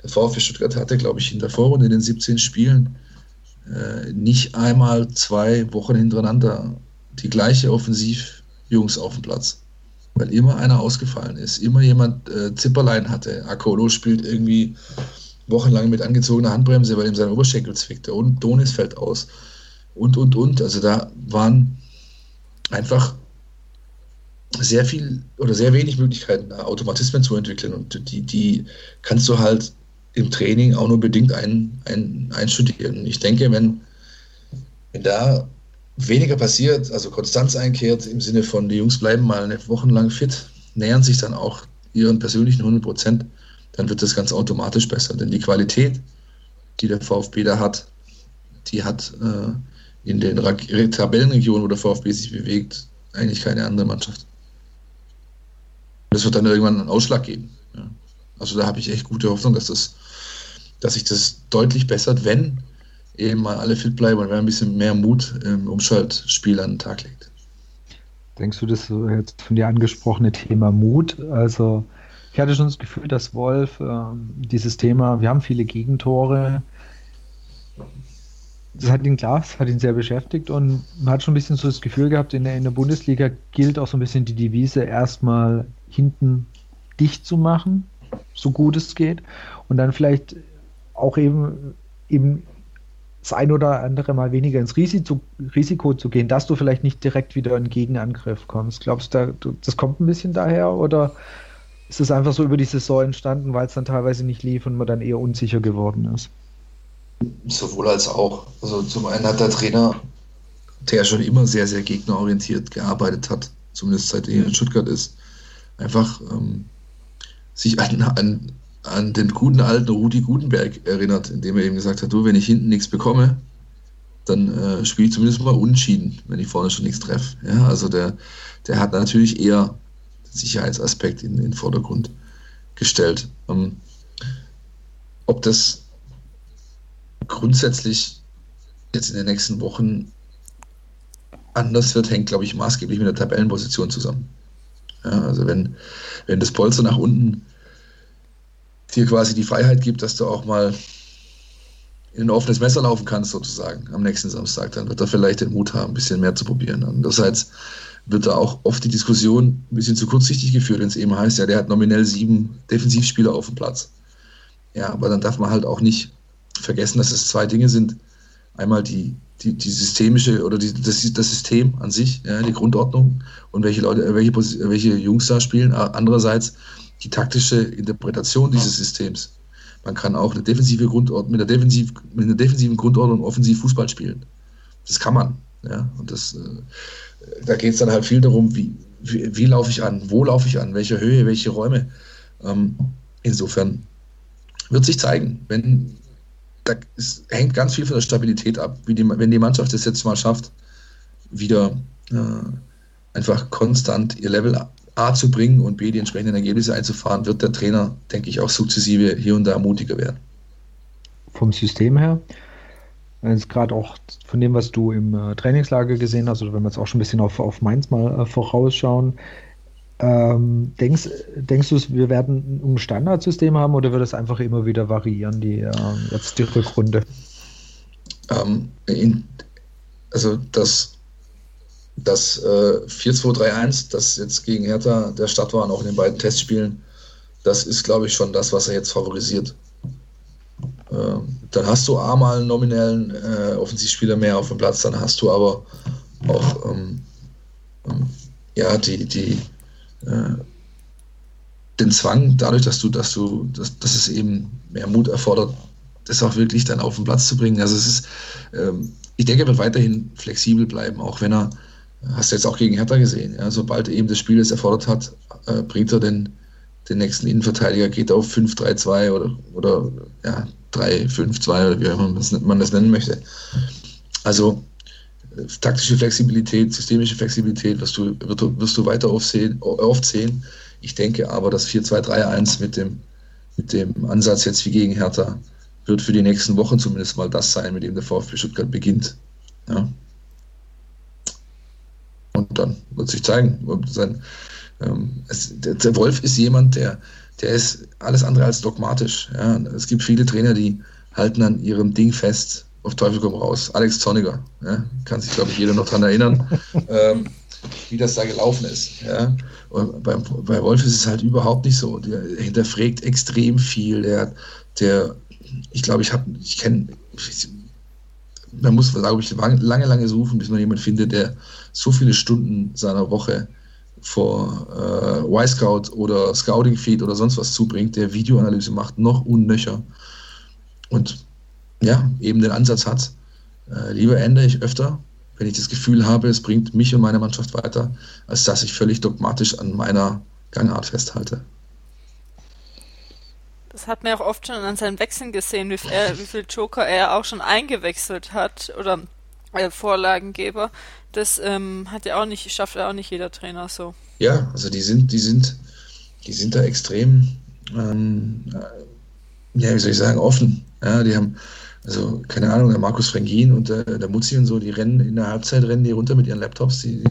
Der VfB Stuttgart hatte, glaube ich, in der Vorrunde in den 17 Spielen äh, nicht einmal zwei Wochen hintereinander die gleiche Offensivjungs auf dem Platz weil immer einer ausgefallen ist, immer jemand äh, Zipperlein hatte. Akolo spielt irgendwie wochenlang mit angezogener Handbremse, weil ihm sein Oberschenkel zwickte und Donis fällt aus und, und, und. Also da waren einfach sehr viel oder sehr wenig Möglichkeiten, Automatismen zu entwickeln und die, die kannst du halt im Training auch nur bedingt ein, ein, einstudieren. Ich denke, wenn, wenn da weniger passiert, also Konstanz einkehrt im Sinne von, die Jungs bleiben mal eine Woche lang fit, nähern sich dann auch ihren persönlichen 100 Prozent, dann wird das ganz automatisch besser. Denn die Qualität, die der VfB da hat, die hat äh, in den Tabellenregionen, wo der VfB sich bewegt, eigentlich keine andere Mannschaft. Das wird dann irgendwann einen Ausschlag geben. Ja. Also da habe ich echt gute Hoffnung, dass, das, dass sich das deutlich bessert, wenn eben mal alle fit bleiben und wer ein bisschen mehr Mut im Umschaltspiel an den Tag legt.
Denkst du, das jetzt von dir angesprochene Thema Mut? Also, ich hatte schon das Gefühl, dass Wolf äh, dieses Thema, wir haben viele Gegentore, das hat ihn klar, das hat ihn sehr beschäftigt und man hat schon ein bisschen so das Gefühl gehabt, in der, in der Bundesliga gilt auch so ein bisschen die Devise, erstmal hinten dicht zu machen, so gut es geht, und dann vielleicht auch eben, eben das ein oder andere Mal weniger ins Risiko, Risiko zu gehen, dass du vielleicht nicht direkt wieder in Gegenangriff kommst. Glaubst du, das kommt ein bisschen daher oder ist es einfach so über die Saison entstanden, weil es dann teilweise nicht lief und man dann eher unsicher geworden ist?
Sowohl als auch. Also zum einen hat der Trainer, der schon immer sehr, sehr gegnerorientiert gearbeitet hat, zumindest seitdem er in Stuttgart ist, einfach ähm, sich an, an, an den guten alten Rudi Gutenberg erinnert, indem er eben gesagt hat, du, wenn ich hinten nichts bekomme, dann äh, spiele ich zumindest mal unschieden, wenn ich vorne schon nichts treffe. Ja, also der, der hat natürlich eher den Sicherheitsaspekt in, in den Vordergrund gestellt. Ähm, ob das grundsätzlich jetzt in den nächsten Wochen anders wird, hängt, glaube ich, maßgeblich mit der Tabellenposition zusammen. Ja, also wenn, wenn das Polster nach unten dir quasi die Freiheit gibt, dass du auch mal in ein offenes Messer laufen kannst, sozusagen, am nächsten Samstag, dann wird er vielleicht den Mut haben, ein bisschen mehr zu probieren. Andererseits wird da auch oft die Diskussion ein bisschen zu kurzsichtig geführt, wenn es eben heißt, ja, der hat nominell sieben Defensivspieler auf dem Platz. Ja, aber dann darf man halt auch nicht vergessen, dass es zwei Dinge sind. Einmal die, die, die systemische oder die, das, das System an sich, ja, die Grundordnung und welche Leute, welche, welche Jungs da spielen. Andererseits die taktische Interpretation dieses Systems. Man kann auch eine defensive Grundordnung, mit, einer defensiv, mit einer defensiven Grundordnung offensiv Fußball spielen. Das kann man. Ja? Und das, äh, da geht es dann halt viel darum, wie, wie, wie laufe ich an, wo laufe ich an, welche Höhe, welche Räume. Ähm, insofern wird sich zeigen, wenn da ist, hängt ganz viel von der Stabilität ab, wie die, wenn die Mannschaft es jetzt mal schafft, wieder äh, einfach konstant ihr Level A zu bringen und B die entsprechenden Ergebnisse einzufahren, wird der Trainer, denke ich, auch sukzessive hier und da mutiger werden.
Vom System her, jetzt gerade auch von dem, was du im äh, Trainingslager gesehen hast, oder wenn wir jetzt auch schon ein bisschen auf, auf Mainz mal äh, vorausschauen, ähm, denkst, denkst du, wir werden ein Standardsystem haben oder wird es einfach immer wieder variieren, die, äh, jetzt die Rückrunde?
Ähm, in, also das das äh, 4-2-3-1, das jetzt gegen Hertha der Start war und auch in den beiden Testspielen, das ist, glaube ich, schon das, was er jetzt favorisiert. Ähm, dann hast du A mal einen nominellen äh, Offensivspieler mehr auf dem Platz, dann hast du aber auch ähm, ähm, ja, die, die, äh, den Zwang, dadurch, dass du, dass du, dass, dass es eben mehr Mut erfordert, das auch wirklich dann auf den Platz zu bringen. Also es ist, ähm, ich denke, er wird weiterhin flexibel bleiben, auch wenn er Hast du jetzt auch gegen Hertha gesehen. Ja? Sobald eben das Spiel es erfordert hat, äh, bringt er den, den nächsten Innenverteidiger, geht auf 5-3-2 oder, oder ja, 3-5-2 oder wie auch immer man das nennen möchte. Also äh, taktische Flexibilität, systemische Flexibilität wirst du, wirst du weiter aufsehen, oft sehen. Ich denke aber, das 4-2-3-1 mit dem, mit dem Ansatz jetzt wie gegen Hertha wird für die nächsten Wochen zumindest mal das sein, mit dem der VfB Stuttgart beginnt. Ja. Dann wird sich zeigen. Sein, ähm, es, der, der, Wolf ist jemand, der, der ist alles andere als dogmatisch. Ja. Es gibt viele Trainer, die halten an ihrem Ding fest, auf Teufel komm raus. Alex Zorniger, ja, kann sich, glaube ich, jeder noch daran erinnern, [laughs] ähm, wie das da gelaufen ist. Ja. Und bei, bei Wolf ist es halt überhaupt nicht so. Der hinterfragt extrem viel. Der, der ich glaube, ich habe, ich kenne, man muss, glaube ich, lange, lange suchen, bis man jemanden findet, der so viele Stunden seiner Woche vor äh, Y-Scout oder Scouting Feed oder sonst was zubringt, der Videoanalyse macht, noch unnöcher und ja, eben den Ansatz hat, äh, lieber ändere ich öfter, wenn ich das Gefühl habe, es bringt mich und meine Mannschaft weiter, als dass ich völlig dogmatisch an meiner Gangart festhalte.
Das hat man auch oft schon an seinen Wechseln gesehen, wie, er, wie viel Joker er auch schon eingewechselt hat oder äh, Vorlagengeber. Das ähm, hat ja auch nicht, schafft ja auch nicht jeder Trainer so.
Ja, also die sind, die sind, die sind da extrem, ähm, äh, ja, wie soll ich sagen, offen. Ja, die haben, also keine Ahnung, der Markus Frengin und der, der Muzzi und so, die rennen in der Halbzeit, rennen die runter mit ihren Laptops, die,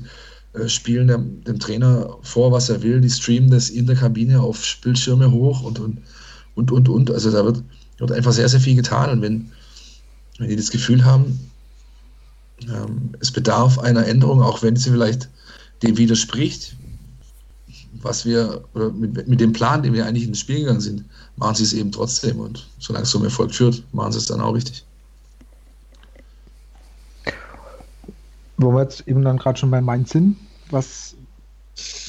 äh, spielen dem, dem, Trainer vor, was er will, die streamen das in der Kabine auf Bildschirme hoch und, und und, und, und. Also da wird, wird einfach sehr, sehr viel getan. Und wenn, wenn die das Gefühl haben, ähm, es bedarf einer Änderung, auch wenn sie vielleicht dem widerspricht, was wir, mit, mit dem Plan, den wir eigentlich ins Spiel gegangen sind, machen sie es eben trotzdem. Und solange es zum Erfolg führt, machen sie es dann auch richtig.
Wo wir jetzt eben dann gerade schon bei Mainz sind, was,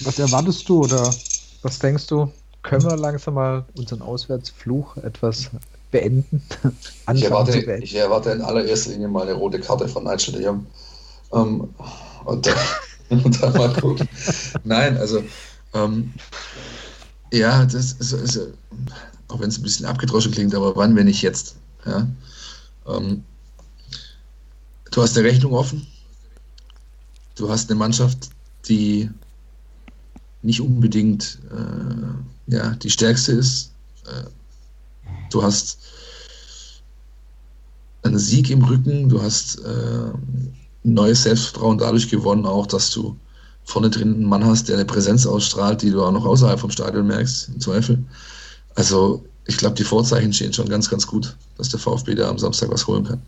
was erwartest du oder was denkst du? Können wir langsam mal unseren Auswärtsfluch etwas beenden? [laughs]
ich, erwarte, beenden? ich erwarte in allererster Linie mal eine rote Karte von Nigel de Jong. Ähm, und, dann, [laughs] [laughs] und dann mal gucken. Nein, also ähm, ja, das ist, ist auch wenn es ein bisschen abgedroschen klingt, aber wann, wenn nicht jetzt? Ja? Ähm, du hast eine Rechnung offen. Du hast eine Mannschaft, die nicht unbedingt äh, ja, die stärkste ist. Äh, du hast einen Sieg im Rücken, du hast äh, neues Selbstvertrauen dadurch gewonnen, auch dass du vorne drin einen Mann hast, der eine Präsenz ausstrahlt, die du auch noch außerhalb vom Stadion merkst, im Zweifel. Also ich glaube, die Vorzeichen stehen schon ganz, ganz gut, dass der VfB da am Samstag was holen kann.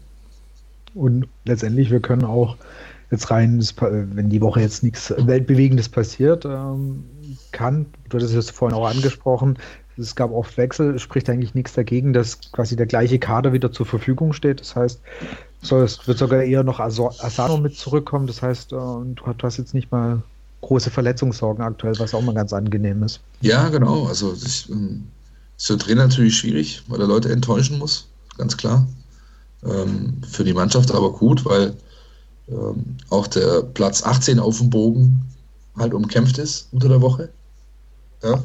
Und letztendlich, wir können auch jetzt rein, wenn die Woche jetzt nichts Weltbewegendes passiert, ähm, kann, du hattest es vorhin auch angesprochen, es gab oft Wechsel, spricht eigentlich nichts dagegen, dass quasi der gleiche Kader wieder zur Verfügung steht. Das heißt, es wird sogar eher noch Asano mit zurückkommen. Das heißt, äh, du hast jetzt nicht mal große Verletzungssorgen aktuell, was auch mal ganz angenehm ist.
Ja, genau. Also das ähm, ist für Trainer natürlich schwierig, weil er Leute enttäuschen muss, ganz klar. Ähm, für die Mannschaft aber gut, weil ähm, auch der Platz 18 auf dem Bogen halt umkämpft ist unter der Woche. Ja.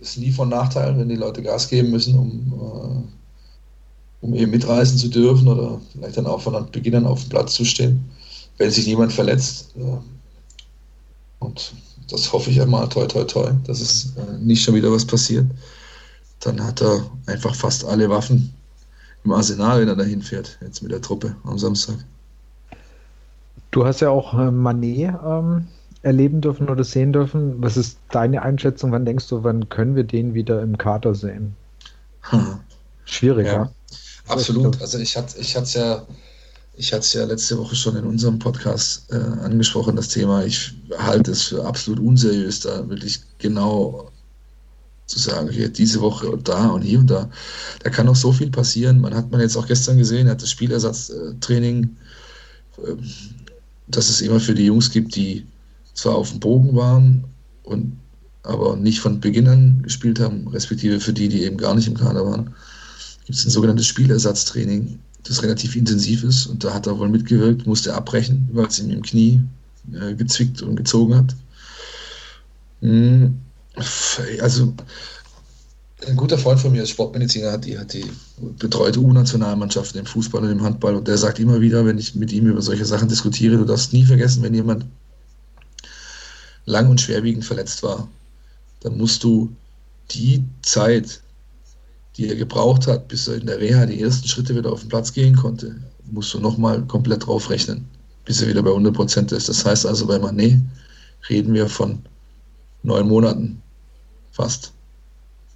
Ist nie von Nachteil, wenn die Leute Gas geben müssen, um, äh, um eben mitreisen zu dürfen oder vielleicht dann auch von Beginn an auf dem Platz zu stehen, wenn sich niemand verletzt. Äh, und das hoffe ich einmal, toi, toi, toi, dass es äh, nicht schon wieder was passiert. Dann hat er einfach fast alle Waffen im Arsenal, wenn er dahin fährt, jetzt mit der Truppe am Samstag.
Du hast ja auch äh, Manet ähm, erleben dürfen oder sehen dürfen. Was ist deine Einschätzung? Wann denkst du, wann können wir den wieder im Kader sehen? Hm. Schwierig, ja.
Absolut. Also ich hatte ich es ja ich hatte es ja letzte Woche schon in unserem Podcast äh, angesprochen, das Thema. Ich halte es für absolut unseriös, da wirklich genau zu sagen, hier diese Woche und da und hier und da. Da kann noch so viel passieren. Man hat man jetzt auch gestern gesehen, er hat das Spielersatztraining, äh, dass es immer für die Jungs gibt, die zwar auf dem Bogen waren und aber nicht von Beginn an gespielt haben, respektive für die, die eben gar nicht im Kader waren, gibt es ein sogenanntes Spielersatztraining das relativ intensiv ist. Und da hat er wohl mitgewirkt, musste abbrechen, weil es ihm im Knie äh, gezwickt und gezogen hat. Hm, also ein guter Freund von mir, ist Sportmediziner, hat die, hat die betreute U-Nationalmannschaften im Fußball und im Handball und der sagt immer wieder, wenn ich mit ihm über solche Sachen diskutiere, du darfst nie vergessen, wenn jemand lang und schwerwiegend verletzt war, dann musst du die Zeit, die er gebraucht hat, bis er in der Reha die ersten Schritte wieder auf den Platz gehen konnte, musst du nochmal komplett drauf rechnen, bis er wieder bei 100 Prozent ist. Das heißt also, bei Manet reden wir von neun Monaten fast,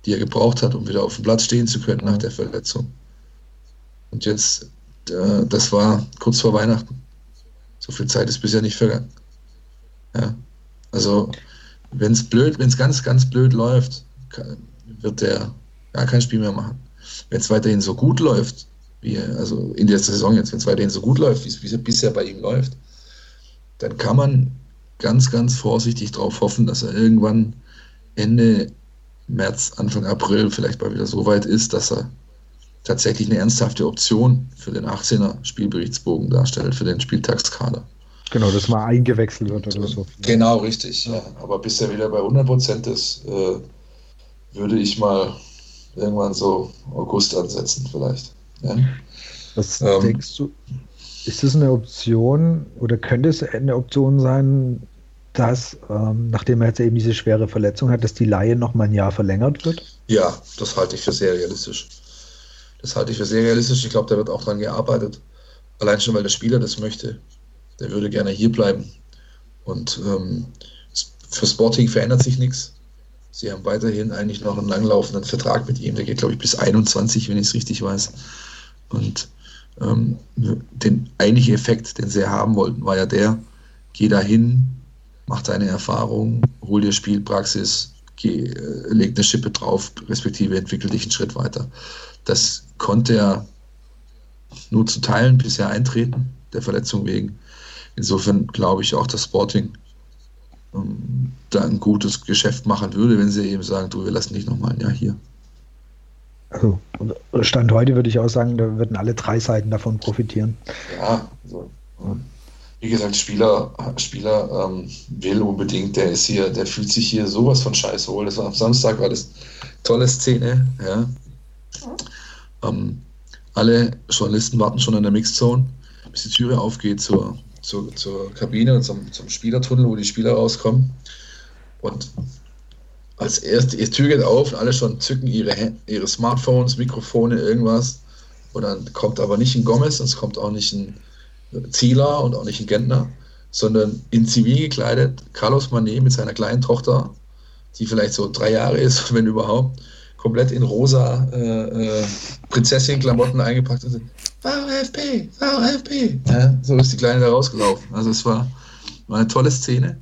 die er gebraucht hat, um wieder auf dem Platz stehen zu können nach der Verletzung. Und jetzt, äh, das war kurz vor Weihnachten. So viel Zeit ist bisher nicht vergangen. Ja. Also, wenn es blöd, wenn es ganz, ganz blöd läuft, wird der gar kein Spiel mehr machen. Wenn es weiterhin so gut läuft, wie also in der Saison jetzt, wenn es weiterhin so gut läuft, wie es bisher bei ihm läuft, dann kann man ganz, ganz vorsichtig darauf hoffen, dass er irgendwann Ende März, Anfang April vielleicht mal wieder so weit ist, dass er tatsächlich eine ernsthafte Option für den 18er Spielberichtsbogen darstellt, für den Spieltagskader.
Genau, dass mal eingewechselt wird oder so.
Genau, richtig. Ja. Aber bis er wieder bei 100 Prozent ist, äh, würde ich mal irgendwann so August ansetzen vielleicht. Ja.
Was ähm, denkst du, ist das eine Option oder könnte es eine Option sein, dass, ähm, nachdem er jetzt eben diese schwere Verletzung hat, dass die Laie noch mal ein Jahr verlängert wird?
Ja, das halte ich für sehr realistisch. Das halte ich für sehr realistisch. Ich glaube, da wird auch dran gearbeitet. Allein schon, weil der Spieler das möchte. Der würde gerne hier bleiben. Und ähm, für Sporting verändert sich nichts. Sie haben weiterhin eigentlich noch einen langlaufenden Vertrag mit ihm. Der geht, glaube ich, bis 21, wenn ich es richtig weiß. Und ähm, den eigentliche Effekt, den sie haben wollten, war ja der, geh dahin, mach deine Erfahrung, hol dir Spielpraxis, geh, äh, leg eine Schippe drauf, respektive entwickel dich einen Schritt weiter. Das konnte er nur zu Teilen bisher eintreten, der Verletzung wegen. Insofern glaube ich auch, dass Sporting ähm, da ein gutes Geschäft machen würde, wenn sie eben sagen, du, wir lassen dich nochmal ein Jahr hier.
Also Stand heute würde ich auch sagen, da würden alle drei Seiten davon profitieren.
Ja, also, wie gesagt, Spieler, Spieler ähm, will unbedingt, der ist hier, der fühlt sich hier sowas von scheiße wohl. Das war am Samstag war das tolle Szene, ja. Ähm, alle Journalisten warten schon an der Mixzone, bis die Türe aufgeht zur, zur, zur Kabine und zum, zum Spielertunnel, wo die Spieler rauskommen. Und als erst die Tür geht auf und alle schon zücken ihre, ihre Smartphones, Mikrofone, irgendwas. Und dann kommt aber nicht ein Gomez, und es kommt auch nicht ein Zieler und auch nicht ein Gentner, sondern in Zivil gekleidet Carlos Manet mit seiner kleinen Tochter, die vielleicht so drei Jahre ist, [laughs] wenn überhaupt, komplett in rosa äh, äh, Prinzessin-Klamotten eingepackt und VfB, VfB. Ja, so ist die Kleine da rausgelaufen. Also es war, war eine tolle Szene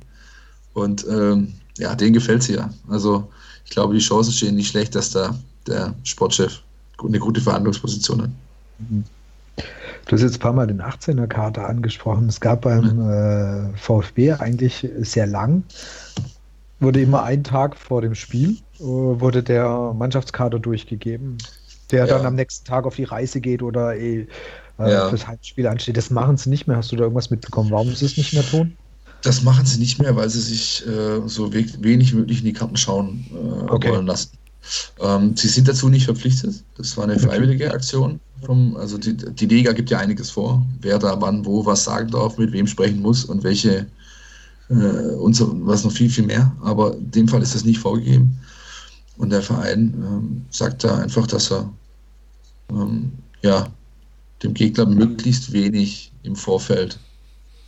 und ähm, ja, denen gefällt sie ja. Also ich glaube, die Chancen stehen nicht schlecht, dass da der Sportchef eine gute Verhandlungsposition hat.
Mhm. Du hast jetzt ein paar Mal den 18er Kader angesprochen. Es gab beim äh, VfB eigentlich sehr lang, wurde immer einen Tag vor dem Spiel, äh, wurde der Mannschaftskader durchgegeben, der ja. dann am nächsten Tag auf die Reise geht oder eh, äh, ja. fürs Heimspiel ansteht. Das machen sie nicht mehr. Hast du da irgendwas mitbekommen? Warum sie es nicht mehr tun?
Das machen sie nicht mehr, weil sie sich äh, so we wenig möglich in die Karten schauen äh, okay. wollen lassen. Ähm, sie sind dazu nicht verpflichtet. Das war eine freiwillige Aktion. Vom, also die, die Liga gibt ja einiges vor, wer da wann wo was sagen darf, mit wem sprechen muss und welche äh, und so, was noch viel, viel mehr. Aber in dem Fall ist das nicht vorgegeben. Und der Verein ähm, sagt da einfach, dass er ähm, ja, dem Gegner möglichst wenig im Vorfeld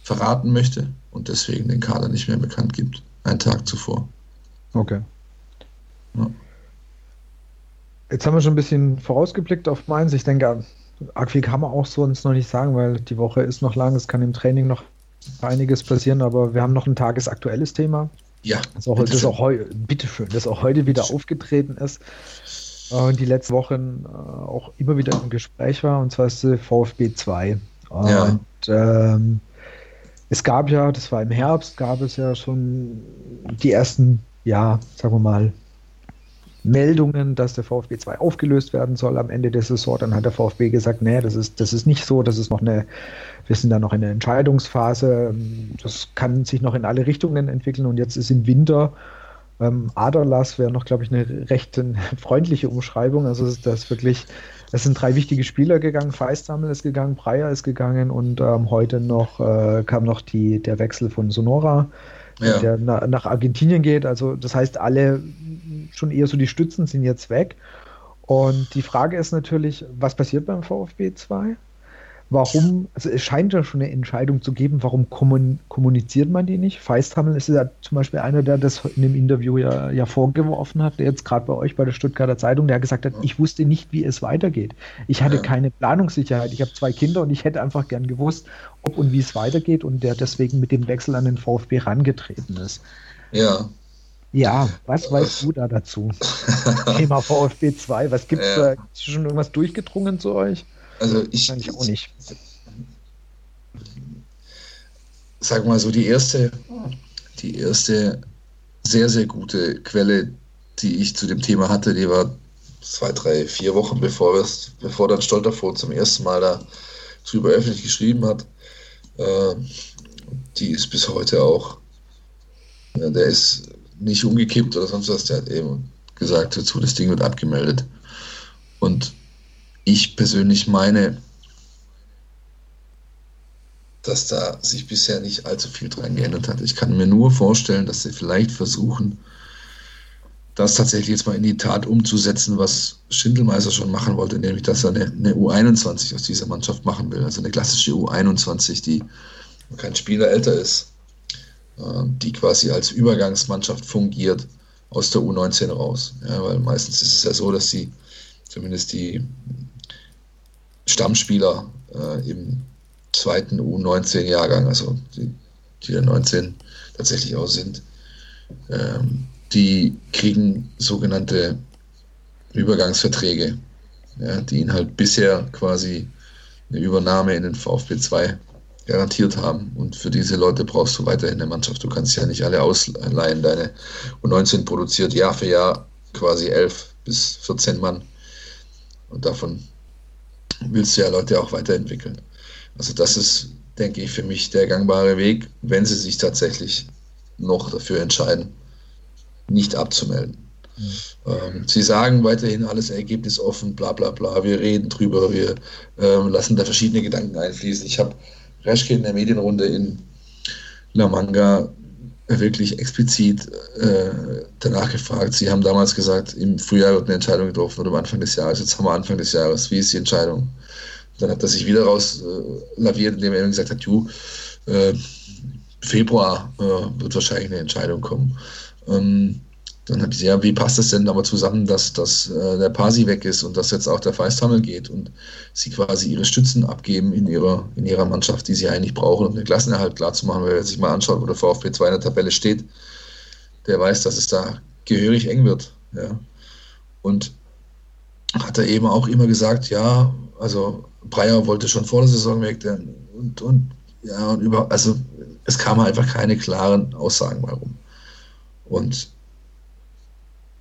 verraten möchte und deswegen den Kader nicht mehr bekannt gibt, einen Tag zuvor.
Okay. Ja. Jetzt haben wir schon ein bisschen vorausgeblickt auf Mainz. Ich denke, arg viel kann man auch so uns noch nicht sagen, weil die Woche ist noch lang. Es kann im Training noch einiges passieren, aber wir haben noch ein tagesaktuelles Thema.
Ja.
Das auch, das auch heu, bitteschön, das auch heute wieder aufgetreten ist und die letzten Wochen äh, auch immer wieder im Gespräch war, und zwar ist die VfB 2. Und ja. ähm, es gab ja, das war im Herbst, gab es ja schon die ersten, ja, sagen wir mal, Meldungen, dass der VfB 2 aufgelöst werden soll am Ende der Saison. Dann hat der VfB gesagt, nee, das ist, das ist nicht so, das ist noch eine, wir sind da noch in der Entscheidungsphase, das kann sich noch in alle Richtungen entwickeln und jetzt ist im Winter ähm, Aderlass wäre noch, glaube ich, eine recht freundliche Umschreibung. Also das ist wirklich, es sind drei wichtige Spieler gegangen. Feistsammel ist gegangen, Breyer ist gegangen und ähm, heute noch äh, kam noch die, der Wechsel von Sonora, ja. der na, nach Argentinien geht. Also das heißt, alle schon eher so die Stützen sind jetzt weg. Und die Frage ist natürlich, was passiert beim VfB 2? Warum, also es scheint ja schon eine Entscheidung zu geben, warum kommuniziert man die nicht? Feisthammel ist ja zum Beispiel einer, der das in dem Interview ja, ja vorgeworfen hat, der jetzt gerade bei euch bei der Stuttgarter Zeitung, der gesagt hat, ich wusste nicht, wie es weitergeht. Ich hatte keine Planungssicherheit. Ich habe zwei Kinder und ich hätte einfach gern gewusst, ob und wie es weitergeht und der deswegen mit dem Wechsel an den VfB rangetreten ist.
Ja.
Ja, was weißt du da dazu? [laughs] Thema VfB 2, was gibt es ja. da? Ist schon irgendwas durchgedrungen zu euch?
Also ich, ich auch nicht. Sag mal so, die erste, die erste sehr, sehr gute Quelle, die ich zu dem Thema hatte, die war zwei, drei, vier Wochen bevor, bevor dann Stolterfurt zum ersten Mal da drüber öffentlich geschrieben hat. Äh, die ist bis heute auch, ja, der ist nicht umgekippt oder sonst was, der hat eben gesagt dazu, das Ding wird abgemeldet. Und ich persönlich meine, dass da sich bisher nicht allzu viel dran geändert hat. Ich kann mir nur vorstellen, dass sie vielleicht versuchen, das tatsächlich jetzt mal in die Tat umzusetzen, was Schindelmeister schon machen wollte, nämlich dass er eine, eine U21 aus dieser Mannschaft machen will. Also eine klassische U21, die kein Spieler älter ist, äh, die quasi als Übergangsmannschaft fungiert aus der U19 raus. Ja, weil meistens ist es ja so, dass sie zumindest die Stammspieler äh, im zweiten U19-Jahrgang, also die, die der 19 tatsächlich auch sind, ähm, die kriegen sogenannte Übergangsverträge, ja, die ihnen halt bisher quasi eine Übernahme in den VfB 2 garantiert haben. Und für diese Leute brauchst du weiterhin eine Mannschaft. Du kannst ja nicht alle ausleihen. Deine U19 produziert Jahr für Jahr quasi 11 bis 14 Mann. Und davon willst du ja Leute auch weiterentwickeln. Also das ist, denke ich, für mich der gangbare Weg, wenn sie sich tatsächlich noch dafür entscheiden, nicht abzumelden. Mhm. Ähm, sie sagen weiterhin alles ergebnisoffen, bla bla bla, wir reden drüber, wir ähm, lassen da verschiedene Gedanken einfließen. Ich habe Reschke in der Medienrunde in La Manga wirklich explizit äh, danach gefragt. Sie haben damals gesagt, im Frühjahr wird eine Entscheidung getroffen oder am Anfang des Jahres. Jetzt haben wir Anfang des Jahres. Wie ist die Entscheidung? Dann hat er sich wieder raus äh, laviert, indem er gesagt hat, ju, äh, Februar äh, wird wahrscheinlich eine Entscheidung kommen. Ähm, dann habe ich gesagt, ja, wie passt das denn aber zusammen, dass, dass äh, der Pasi weg ist und dass jetzt auch der Feisthammel geht und sie quasi ihre Stützen abgeben in ihrer, in ihrer Mannschaft, die sie eigentlich brauchen, um den Klassenerhalt klar zu machen, weil wer sich mal anschaut, wo der VfB 2 in der Tabelle steht, der weiß, dass es da gehörig eng wird. Ja. Und hat er eben auch immer gesagt, ja, also Breyer wollte schon vor der Saison weg, denn, und, und ja, und über, also es kamen einfach keine klaren Aussagen mehr rum. Und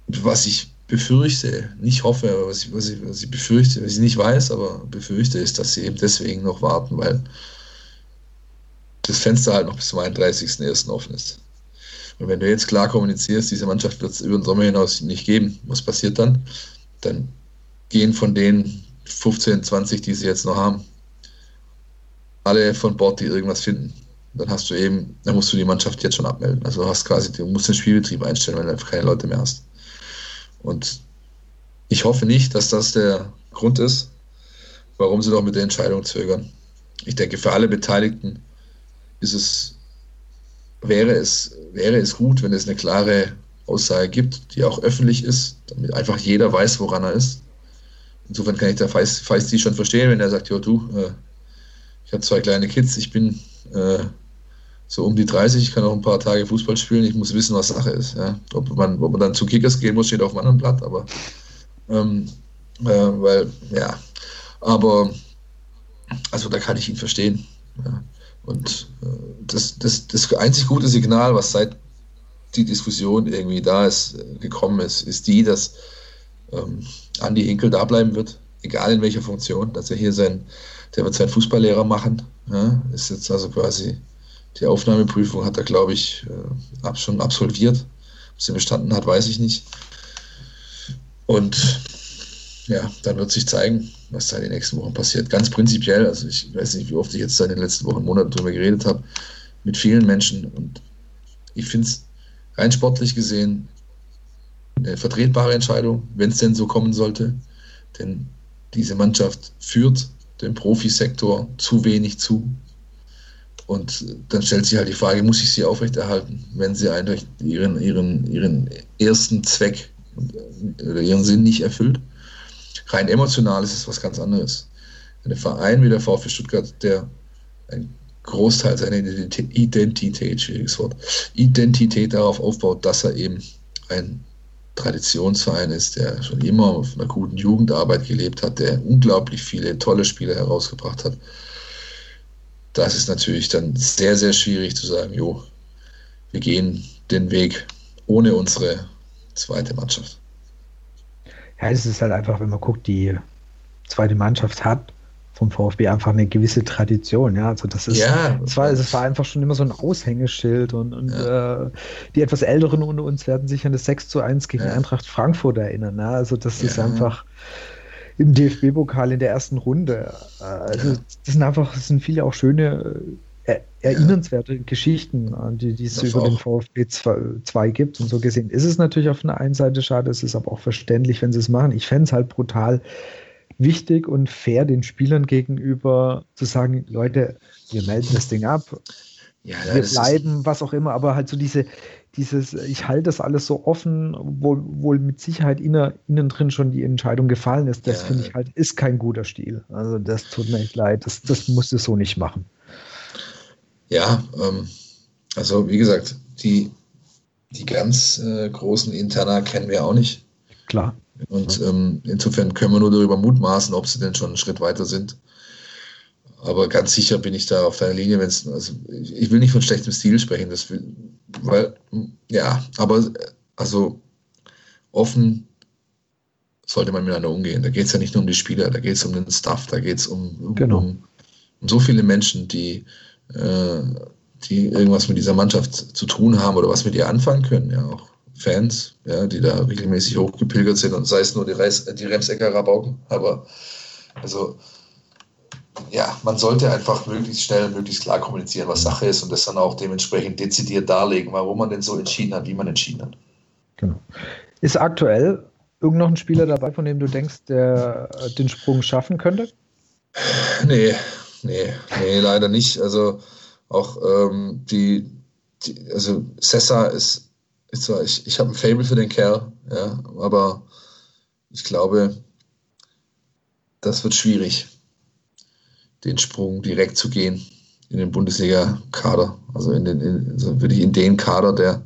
was ich befürchte, nicht hoffe, aber was ich, was, ich, was ich befürchte, was ich nicht weiß, aber befürchte, ist, dass sie eben deswegen noch warten, weil das Fenster halt noch bis zum 31.01. offen ist. Und wenn du jetzt klar kommunizierst, diese Mannschaft wird es über den Sommer hinaus nicht geben, was passiert dann? Dann gehen von den 15, 20, die sie jetzt noch haben, alle von Bord, die irgendwas finden. Dann hast du eben, dann musst du die Mannschaft jetzt schon abmelden. Also du hast quasi, du musst den Spielbetrieb einstellen, wenn du einfach keine Leute mehr hast. Und ich hoffe nicht, dass das der Grund ist, warum sie doch mit der Entscheidung zögern. Ich denke, für alle Beteiligten ist es, wäre es, wäre es gut, wenn es eine klare Aussage gibt, die auch öffentlich ist, damit einfach jeder weiß, woran er ist. Insofern kann ich der Feist, Feisti schon verstehen, wenn er sagt, ja du, äh, ich habe zwei kleine Kids, ich bin äh, so um die 30, ich kann auch ein paar Tage Fußball spielen, ich muss wissen, was Sache ist. Ja. Ob, man, ob man dann zu Kickers gehen muss, steht auf einem anderen Blatt, aber ähm, äh, weil, ja, aber also da kann ich ihn verstehen. Ja. Und äh, das, das, das einzig gute Signal, was seit die Diskussion irgendwie da ist, äh, gekommen ist, ist die, dass ähm, Andi Hinkel da bleiben wird, egal in welcher Funktion, dass er hier sein, der wird seinen Fußballlehrer machen. Ja. Ist jetzt also quasi die Aufnahmeprüfung hat er, glaube ich, äh, schon absolviert. Ob sie bestanden hat, weiß ich nicht. Und ja, dann wird sich zeigen, was da in den nächsten Wochen passiert. Ganz prinzipiell, also ich weiß nicht, wie oft ich jetzt in den letzten Wochen, Monaten darüber geredet habe, mit vielen Menschen. Und ich finde es rein sportlich gesehen eine vertretbare Entscheidung, wenn es denn so kommen sollte. Denn diese Mannschaft führt dem Profisektor zu wenig zu. Und dann stellt sich halt die Frage, muss ich sie aufrechterhalten, wenn sie eigentlich ihren, ihren, ihren ersten Zweck oder ihren Sinn nicht erfüllt? Rein emotional ist es was ganz anderes. Ein Verein wie der VfB Stuttgart, der ein Großteil seiner Identität, schwieriges Wort, Identität darauf aufbaut, dass er eben ein Traditionsverein ist, der schon immer auf einer guten Jugendarbeit gelebt hat, der unglaublich viele tolle Spiele herausgebracht hat das ist natürlich dann sehr, sehr schwierig zu sagen, jo, wir gehen den Weg ohne unsere zweite Mannschaft.
Ja, es ist halt einfach, wenn man guckt, die zweite Mannschaft hat vom VfB einfach eine gewisse Tradition, ja. Also das ist, ja, das war, es war einfach schon immer so ein Aushängeschild und, und ja. äh, die etwas Älteren unter uns werden sich an das 6 zu 1 gegen ja. Eintracht Frankfurt erinnern. Ja? Also das ist einfach im DFB-Pokal in der ersten Runde. Äh, also das sind einfach, das sind viele auch schöne, äh, erinnernswerte ja. Geschichten, die, die es das über auch. den VfB 2 gibt. Und so gesehen ist es natürlich auf einer einen Seite schade, es ist aber auch verständlich, wenn sie es machen. Ich fände es halt brutal wichtig und fair den Spielern gegenüber zu sagen, Leute, wir melden das Ding ab, ja, wir bleiben, was auch immer, aber halt so diese, dieses, ich halte das alles so offen, wo wohl mit Sicherheit inner, innen drin schon die Entscheidung gefallen ist, das ja. finde ich halt, ist kein guter Stil. Also das tut mir echt leid, das, das musst du so nicht machen.
Ja, ähm, also wie gesagt, die, die ganz äh, großen Interna kennen wir auch nicht.
Klar.
Und ähm, insofern können wir nur darüber mutmaßen, ob sie denn schon einen Schritt weiter sind. Aber ganz sicher bin ich da auf deiner Linie, wenn es, also ich will nicht von schlechtem Stil sprechen, das will, weil, ja, aber also offen sollte man miteinander umgehen. Da geht es ja nicht nur um die Spieler, da geht es um den Staff, da geht es um,
genau.
um, um, so viele Menschen, die, äh, die irgendwas mit dieser Mannschaft zu tun haben oder was mit ihr anfangen können, ja, auch Fans, ja, die da regelmäßig hochgepilgert sind und sei es nur die, Reis, die Remsecker Rabauken, aber also ja, man sollte einfach möglichst schnell, möglichst klar kommunizieren, was Sache ist und das dann auch dementsprechend dezidiert darlegen, warum man denn so entschieden hat, wie man entschieden hat.
Genau. Ist aktuell irgend noch ein Spieler dabei, von dem du denkst, der den Sprung schaffen könnte? [laughs]
Nee, nee, nee, leider nicht. Also auch ähm, die, die, also Sessa ist, ist zwar, ich, ich habe ein Fable für den Kerl, ja, aber ich glaube, das wird schwierig den Sprung direkt zu gehen in den Bundesliga-Kader. Also, in den, in, also wirklich in den Kader, der,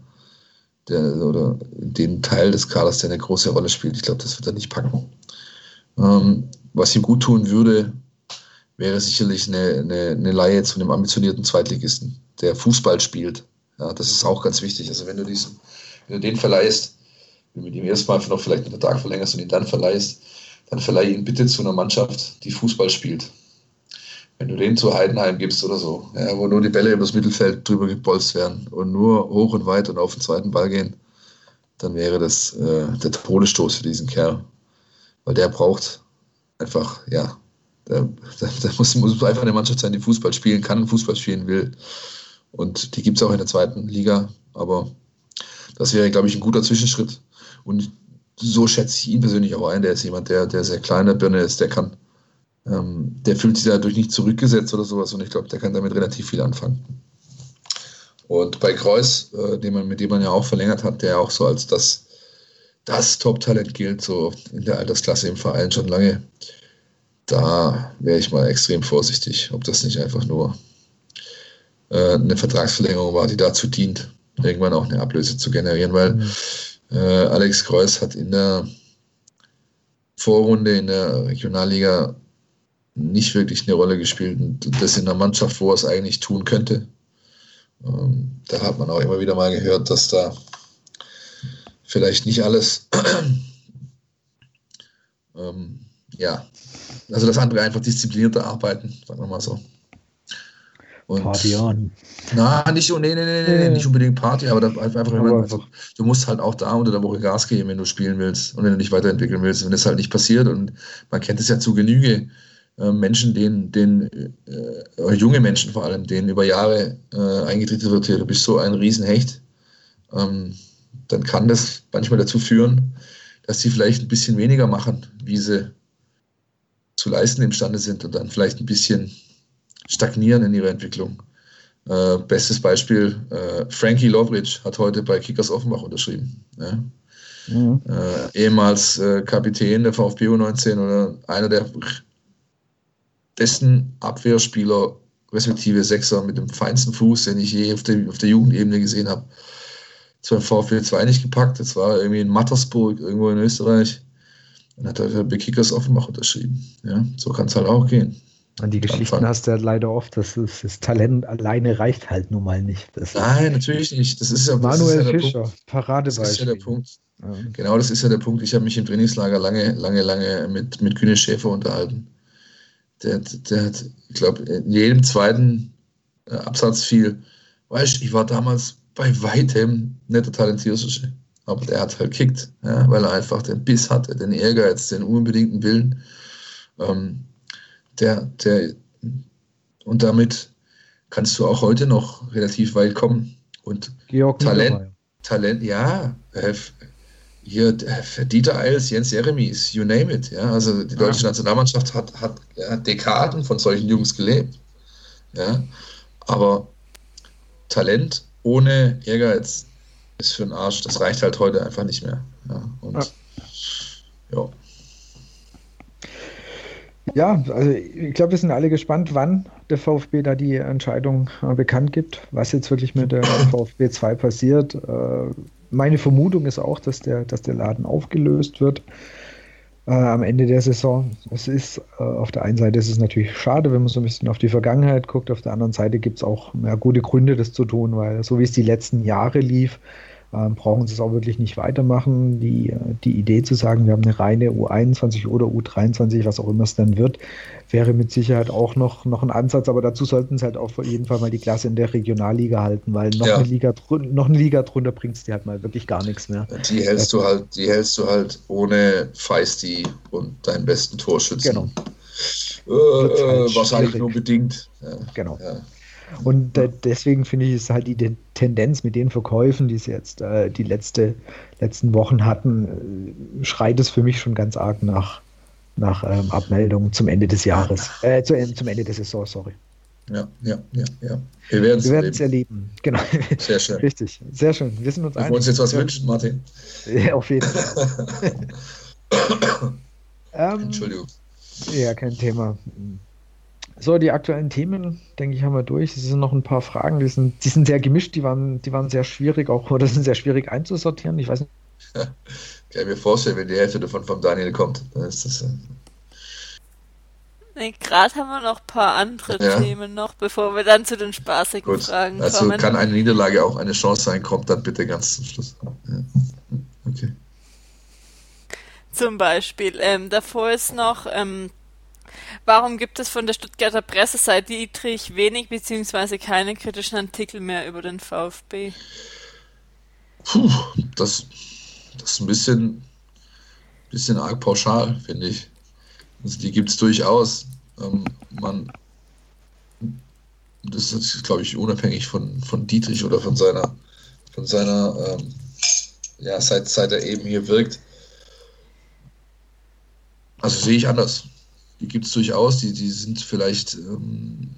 der oder in dem Teil des Kaders, der eine große Rolle spielt. Ich glaube, das wird er nicht packen. Ähm, was ihm gut tun würde, wäre sicherlich eine, eine, eine Laie zu einem ambitionierten Zweitligisten, der Fußball spielt. Ja, das ist auch ganz wichtig. Also wenn du diesen, wenn du den verleihst, wenn du mit ihm erstmal noch vielleicht einen Tag verlängerst und ihn dann verleihst, dann verleih ihn bitte zu einer Mannschaft, die Fußball spielt wenn du den zu Heidenheim gibst oder so, ja, wo nur die Bälle übers Mittelfeld drüber gebolzt werden und nur hoch und weit und auf den zweiten Ball gehen, dann wäre das äh, der Todesstoß für diesen Kerl. Weil der braucht einfach, ja, der muss, muss, einfach eine Mannschaft sein, die Fußball spielen kann und Fußball spielen will. Und die gibt es auch in der zweiten Liga, aber das wäre, glaube ich, ein guter Zwischenschritt. Und so schätze ich ihn persönlich auch ein. Der ist jemand, der, der sehr kleiner Birne ist, der kann ähm, der fühlt sich dadurch nicht zurückgesetzt oder sowas und ich glaube, der kann damit relativ viel anfangen. Und bei Kreuz, äh, den man, mit dem man ja auch verlängert hat, der auch so als das, das Top-Talent gilt, so in der Altersklasse im Verein schon lange, da wäre ich mal extrem vorsichtig, ob das nicht einfach nur äh, eine Vertragsverlängerung war, die dazu dient, irgendwann auch eine Ablöse zu generieren, weil mhm. äh, Alex Kreuz hat in der Vorrunde in der Regionalliga nicht wirklich eine Rolle gespielt. Und das in einer Mannschaft, wo er es eigentlich tun könnte. Ähm, da hat man auch immer wieder mal gehört, dass da vielleicht nicht alles, [clears throat] ähm, ja, also dass andere einfach disziplinierter arbeiten, sagen wir mal so.
Und, Party on.
Na, nicht, nee, nee, nee, nee, nicht unbedingt Party, aber da, einfach, aber einfach, du musst halt auch da unter der Woche Gas geben, wenn du spielen willst und wenn du dich weiterentwickeln willst. Wenn das halt nicht passiert und man kennt es ja zu Genüge, Menschen, denen, denen äh, junge Menschen vor allem, denen über Jahre äh, eingetreten wird, du bist so ein Riesenhecht, ähm, dann kann das manchmal dazu führen, dass sie vielleicht ein bisschen weniger machen, wie sie zu leisten imstande sind und dann vielleicht ein bisschen stagnieren in ihrer Entwicklung. Äh, bestes Beispiel, äh, Frankie Lovridge hat heute bei Kickers Offenbach unterschrieben. Ja? Mhm. Äh, ehemals äh, Kapitän der VfB U19 oder einer der besten Abwehrspieler, respektive Sechser mit dem feinsten Fuß, den ich je auf der, auf der Jugendebene gesehen habe. Zwar VfB 2 nicht gepackt, das war irgendwie in Mattersburg, irgendwo in Österreich. Und hat er bei Kickers Offenbach unterschrieben. Ja, so kann es halt auch gehen.
Und die Geschichten Anfang. hast du ja leider oft, dass das, das, Talent alleine reicht halt nun mal nicht.
Das Nein, natürlich nicht. Das ist ja,
Manuel
ist ja
Fischer, Punkt. Paradebeispiel.
Das ist ja der Punkt. Ja. Genau, das ist ja der Punkt. Ich habe mich im Trainingslager lange, lange, lange mit, mit Kühne Schäfer unterhalten der, der hat, ich glaube, in jedem zweiten äh, Absatz viel, weißt ich war damals bei weitem nicht der talentierteste, aber der hat halt kickt, ja, weil er einfach den Biss hatte, den Ehrgeiz, den unbedingten Willen. Ähm, der, der, und damit kannst du auch heute noch relativ weit kommen. Und
Georg
Talent, Talent, ja, äh, hier Dieter Eils, Jens Jeremies, you name it. Ja? Also die deutsche ja. Nationalmannschaft hat, hat ja, Dekaden von solchen Jungs gelebt. Ja? Aber Talent ohne Ehrgeiz, ist für den Arsch. Das reicht halt heute einfach nicht mehr. Ja, und ja.
ja. Ja, also ich glaube, wir sind alle gespannt, wann der VfB da die Entscheidung äh, bekannt gibt, was jetzt wirklich mit der [coughs] VfB 2 passiert. Äh, meine Vermutung ist auch, dass der, dass der Laden aufgelöst wird äh, am Ende der Saison. Es ist äh, auf der einen Seite ist es natürlich schade, wenn man so ein bisschen auf die Vergangenheit guckt. Auf der anderen Seite gibt es auch ja, gute Gründe, das zu tun, weil so wie es die letzten Jahre lief, ähm, brauchen sie es auch wirklich nicht weitermachen. Die, die Idee zu sagen, wir haben eine reine U21 oder U23, was auch immer es dann wird, wäre mit Sicherheit auch noch, noch ein Ansatz, aber dazu sollten sie halt auf jeden Fall mal die Klasse in der Regionalliga halten, weil noch, ja. eine, Liga, noch eine Liga drunter bringt es dir halt mal wirklich gar nichts mehr.
Die hältst du halt, die hältst du halt ohne Feisti und deinen besten Torschützen.
Genau.
Äh, äh, wahrscheinlich nur bedingt.
Ja. Genau. Ja. Und äh, deswegen finde ich es halt die Tendenz mit den Verkäufen, die sie jetzt äh, die letzte, letzten Wochen hatten, äh, schreit es für mich schon ganz arg nach, nach ähm, Abmeldung zum Ende des Jahres. Äh, zu, zum Ende der Saison, sorry.
Ja, ja, ja, ja.
Wir werden es erleben. erleben. Genau.
Sehr schön.
Richtig, sehr schön. Wir sind uns
einig. Wir uns jetzt was wünschen, Martin.
Ja, auf jeden Fall. [laughs]
ähm, Entschuldigung.
Ja, kein Thema. So, die aktuellen Themen, denke ich, haben wir durch. Es sind noch ein paar Fragen, die sind, die sind sehr gemischt, die waren, die waren sehr schwierig, auch oder sind sehr schwierig einzusortieren. Ich weiß nicht.
Ja, [laughs] kann ich mir vorstellen, wenn die Hälfte davon vom Daniel kommt, dann ist das. Äh
Nee, gerade haben wir noch ein paar andere ja. Themen noch, bevor wir dann zu den spaßigen Gut. Fragen
also
kommen.
Also kann eine Niederlage auch eine Chance sein, kommt dann bitte ganz zum Schluss. Ja. Okay.
Zum Beispiel, ähm, davor ist noch, ähm, Warum gibt es von der Stuttgarter Presse seit Dietrich wenig bzw. keine kritischen Artikel mehr über den VfB?
Puh, das, das ist ein bisschen, bisschen arg pauschal, finde ich. Also die gibt es durchaus. Ähm, man, das ist, glaube ich, unabhängig von, von Dietrich oder von seiner, von seiner, ähm, ja, seit, seit er eben hier wirkt. Also sehe ich anders die gibt es durchaus, die, die sind vielleicht ähm,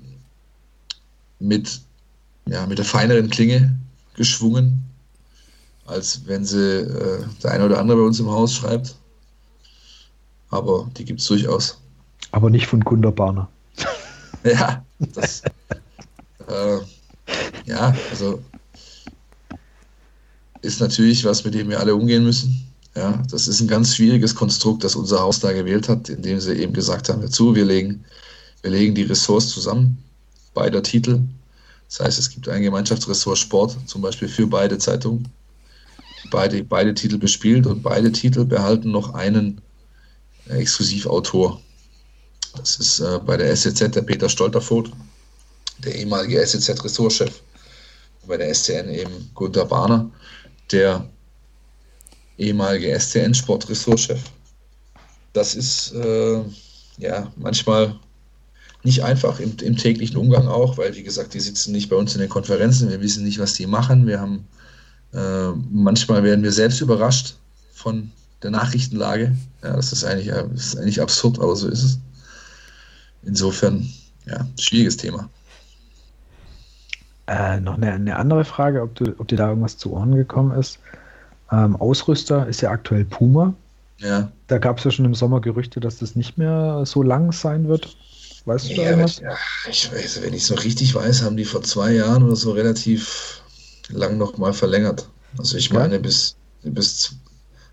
mit, ja, mit der feineren Klinge geschwungen, als wenn sie äh, der eine oder andere bei uns im Haus schreibt. Aber die gibt es durchaus.
Aber nicht von Gunda Barner. [laughs]
ja, das, äh, ja, also ist natürlich was, mit dem wir alle umgehen müssen. Ja, das ist ein ganz schwieriges Konstrukt, das unser Haus da gewählt hat, indem sie eben gesagt haben, dazu, wir legen, wir legen die Ressorts zusammen, beider Titel. Das heißt, es gibt ein Gemeinschaftsressort Sport, zum Beispiel für beide Zeitungen, beide, beide Titel bespielt und beide Titel behalten noch einen Exklusivautor. Das ist äh, bei der SCZ der Peter Stolterfoth, der ehemalige SCZ-Ressortchef. Bei der SCN eben Gunter Bahner, der ehemalige STN-Sportressortchef. Das ist äh, ja manchmal nicht einfach im, im, täglichen Umgang auch, weil wie gesagt, die sitzen nicht bei uns in den Konferenzen, wir wissen nicht, was die machen. Wir haben äh, manchmal werden wir selbst überrascht von der Nachrichtenlage. Ja, das ist eigentlich, das ist eigentlich absurd, aber so ist es. Insofern, ja, schwieriges Thema.
Äh, noch eine, eine, andere Frage, ob, du, ob dir da irgendwas zu Ohren gekommen ist. Ähm, Ausrüster ist ja aktuell Puma.
Ja.
Da gab es ja schon im Sommer Gerüchte, dass das nicht mehr so lang sein wird. Weißt du ja,
da Ja, ich weiß, wenn ich es noch richtig weiß, haben die vor zwei Jahren oder so relativ lang noch mal verlängert. Also ich meine, ja. bis, bis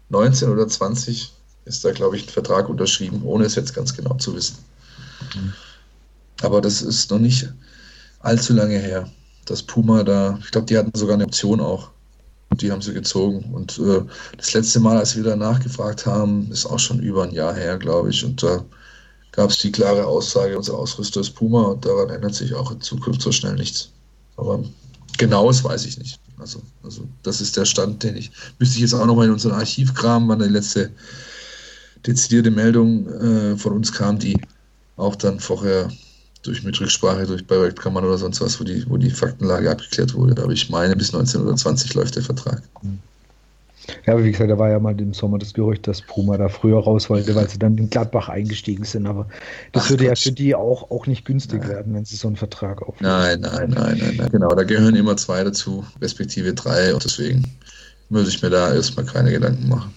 19 oder 20 ist da, glaube ich, ein Vertrag unterschrieben, ohne es jetzt ganz genau zu wissen. Mhm. Aber das ist noch nicht allzu lange her, dass Puma da, ich glaube, die hatten sogar eine Option auch die haben sie gezogen. Und äh, das letzte Mal, als wir da nachgefragt haben, ist auch schon über ein Jahr her, glaube ich. Und da gab es die klare Aussage, unser Ausrüster ist Puma und daran ändert sich auch in Zukunft so schnell nichts. Aber genaues weiß ich nicht. Also, also das ist der Stand, den ich. Müsste ich jetzt auch nochmal in unserem Archiv kramen, wann die letzte dezidierte Meldung äh, von uns kam, die auch dann vorher durch mit Rücksprache durch Projektkammern oder sonst was, wo die, wo die Faktenlage abgeklärt wurde. Aber ich meine, bis 1920 läuft der Vertrag.
Ja, aber wie gesagt, da war ja mal im Sommer das Gerücht, dass Puma da früher raus wollte, weil sie dann in Gladbach eingestiegen sind. Aber das Ach, würde Gott. ja für die auch, auch nicht günstig nein. werden, wenn sie so einen Vertrag aufnehmen.
Nein, nein, nein, nein, nein. Genau, da gehören immer zwei dazu, respektive drei. Und deswegen würde ich mir da erstmal keine Gedanken machen.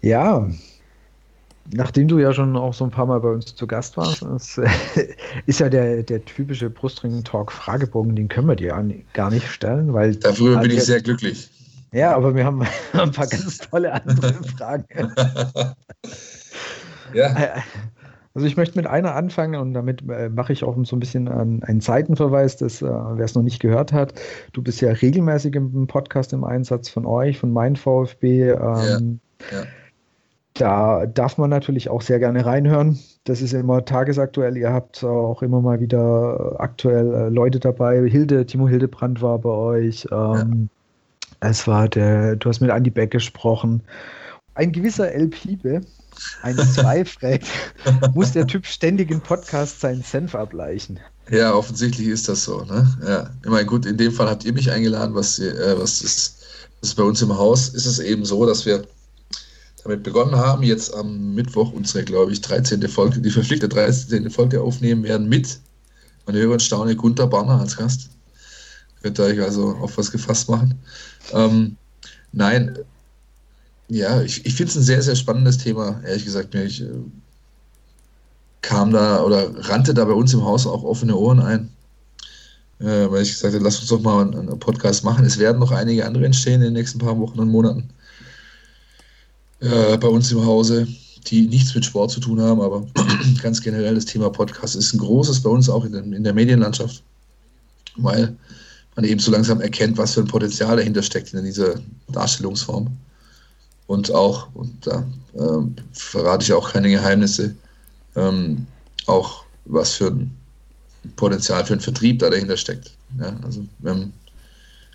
Ja, nachdem du ja schon auch so ein paar Mal bei uns zu Gast warst, ist, [laughs] ist ja der, der typische Brustring-Talk-Fragebogen, den können wir dir gar nicht stellen, weil.
Darüber bin ich sehr glücklich.
Ja, aber wir haben [laughs] ein paar ganz tolle andere [laughs] Fragen. ja. Also ich möchte mit einer anfangen und damit äh, mache ich auch so ein bisschen einen, Seitenverweis, dass äh, wer es noch nicht gehört hat, du bist ja regelmäßig im Podcast im Einsatz von euch, von mein VfB. Ähm, ja. Ja. Da darf man natürlich auch sehr gerne reinhören. Das ist immer tagesaktuell. Ihr habt auch immer mal wieder aktuell äh, Leute dabei. Hilde, Timo Hildebrand war bei euch. Ähm, ja. Es war der, du hast mit Andy Beck gesprochen. Ein gewisser El Pibe, ein [laughs] Zweifreck, muss der Typ ständig im Podcast seinen Senf ableichen.
Ja, offensichtlich ist das so. Ne? Ja, ich meine, gut, in dem Fall habt ihr mich eingeladen, was, äh, was ist, ist bei uns im Haus, ist es eben so, dass wir damit begonnen haben, jetzt am Mittwoch unsere, glaube ich, 13. Folge, die verpflichtete 13. Folge aufnehmen werden mit, man höre und staune, Gunter Barner als Gast. Könnt ihr euch also auf was gefasst machen. Ähm, nein, ja, ich, ich finde es ein sehr, sehr spannendes Thema, ehrlich gesagt. Mir ich, äh, kam da oder rannte da bei uns im Haus auch offene Ohren ein, äh, weil ich gesagt habe, lass uns doch mal einen, einen, Podcast machen. Es werden noch einige andere entstehen in den nächsten paar Wochen und Monaten äh, bei uns im Hause, die nichts mit Sport zu tun haben, aber [clears throat] ganz generell das Thema Podcast ist ein großes bei uns auch in, den, in der Medienlandschaft, weil man eben so langsam erkennt, was für ein Potenzial dahinter steckt in dieser Darstellungsform und auch, und da äh, verrate ich auch keine Geheimnisse, ähm, auch was für ein Potenzial für einen Vertrieb da dahinter steckt. Ja, also wir,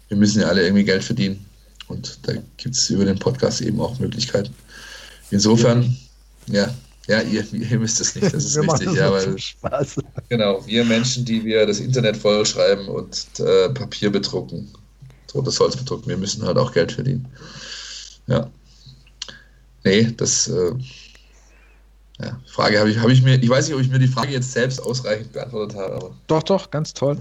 wir müssen ja alle irgendwie Geld verdienen und da gibt es über den Podcast eben auch Möglichkeiten. Insofern, ja, ja, ihr, ihr müsst es nicht, das ist richtig. ja, weil, Spaß. Genau, wir Menschen, die wir das Internet vollschreiben und äh, Papier bedrucken, totes Holz bedrucken, wir müssen halt auch Geld verdienen. Ja. Nee, das äh, ja, Frage habe ich, habe ich mir, ich weiß nicht, ob ich mir die Frage jetzt selbst ausreichend beantwortet habe. Aber
doch, doch, ganz toll.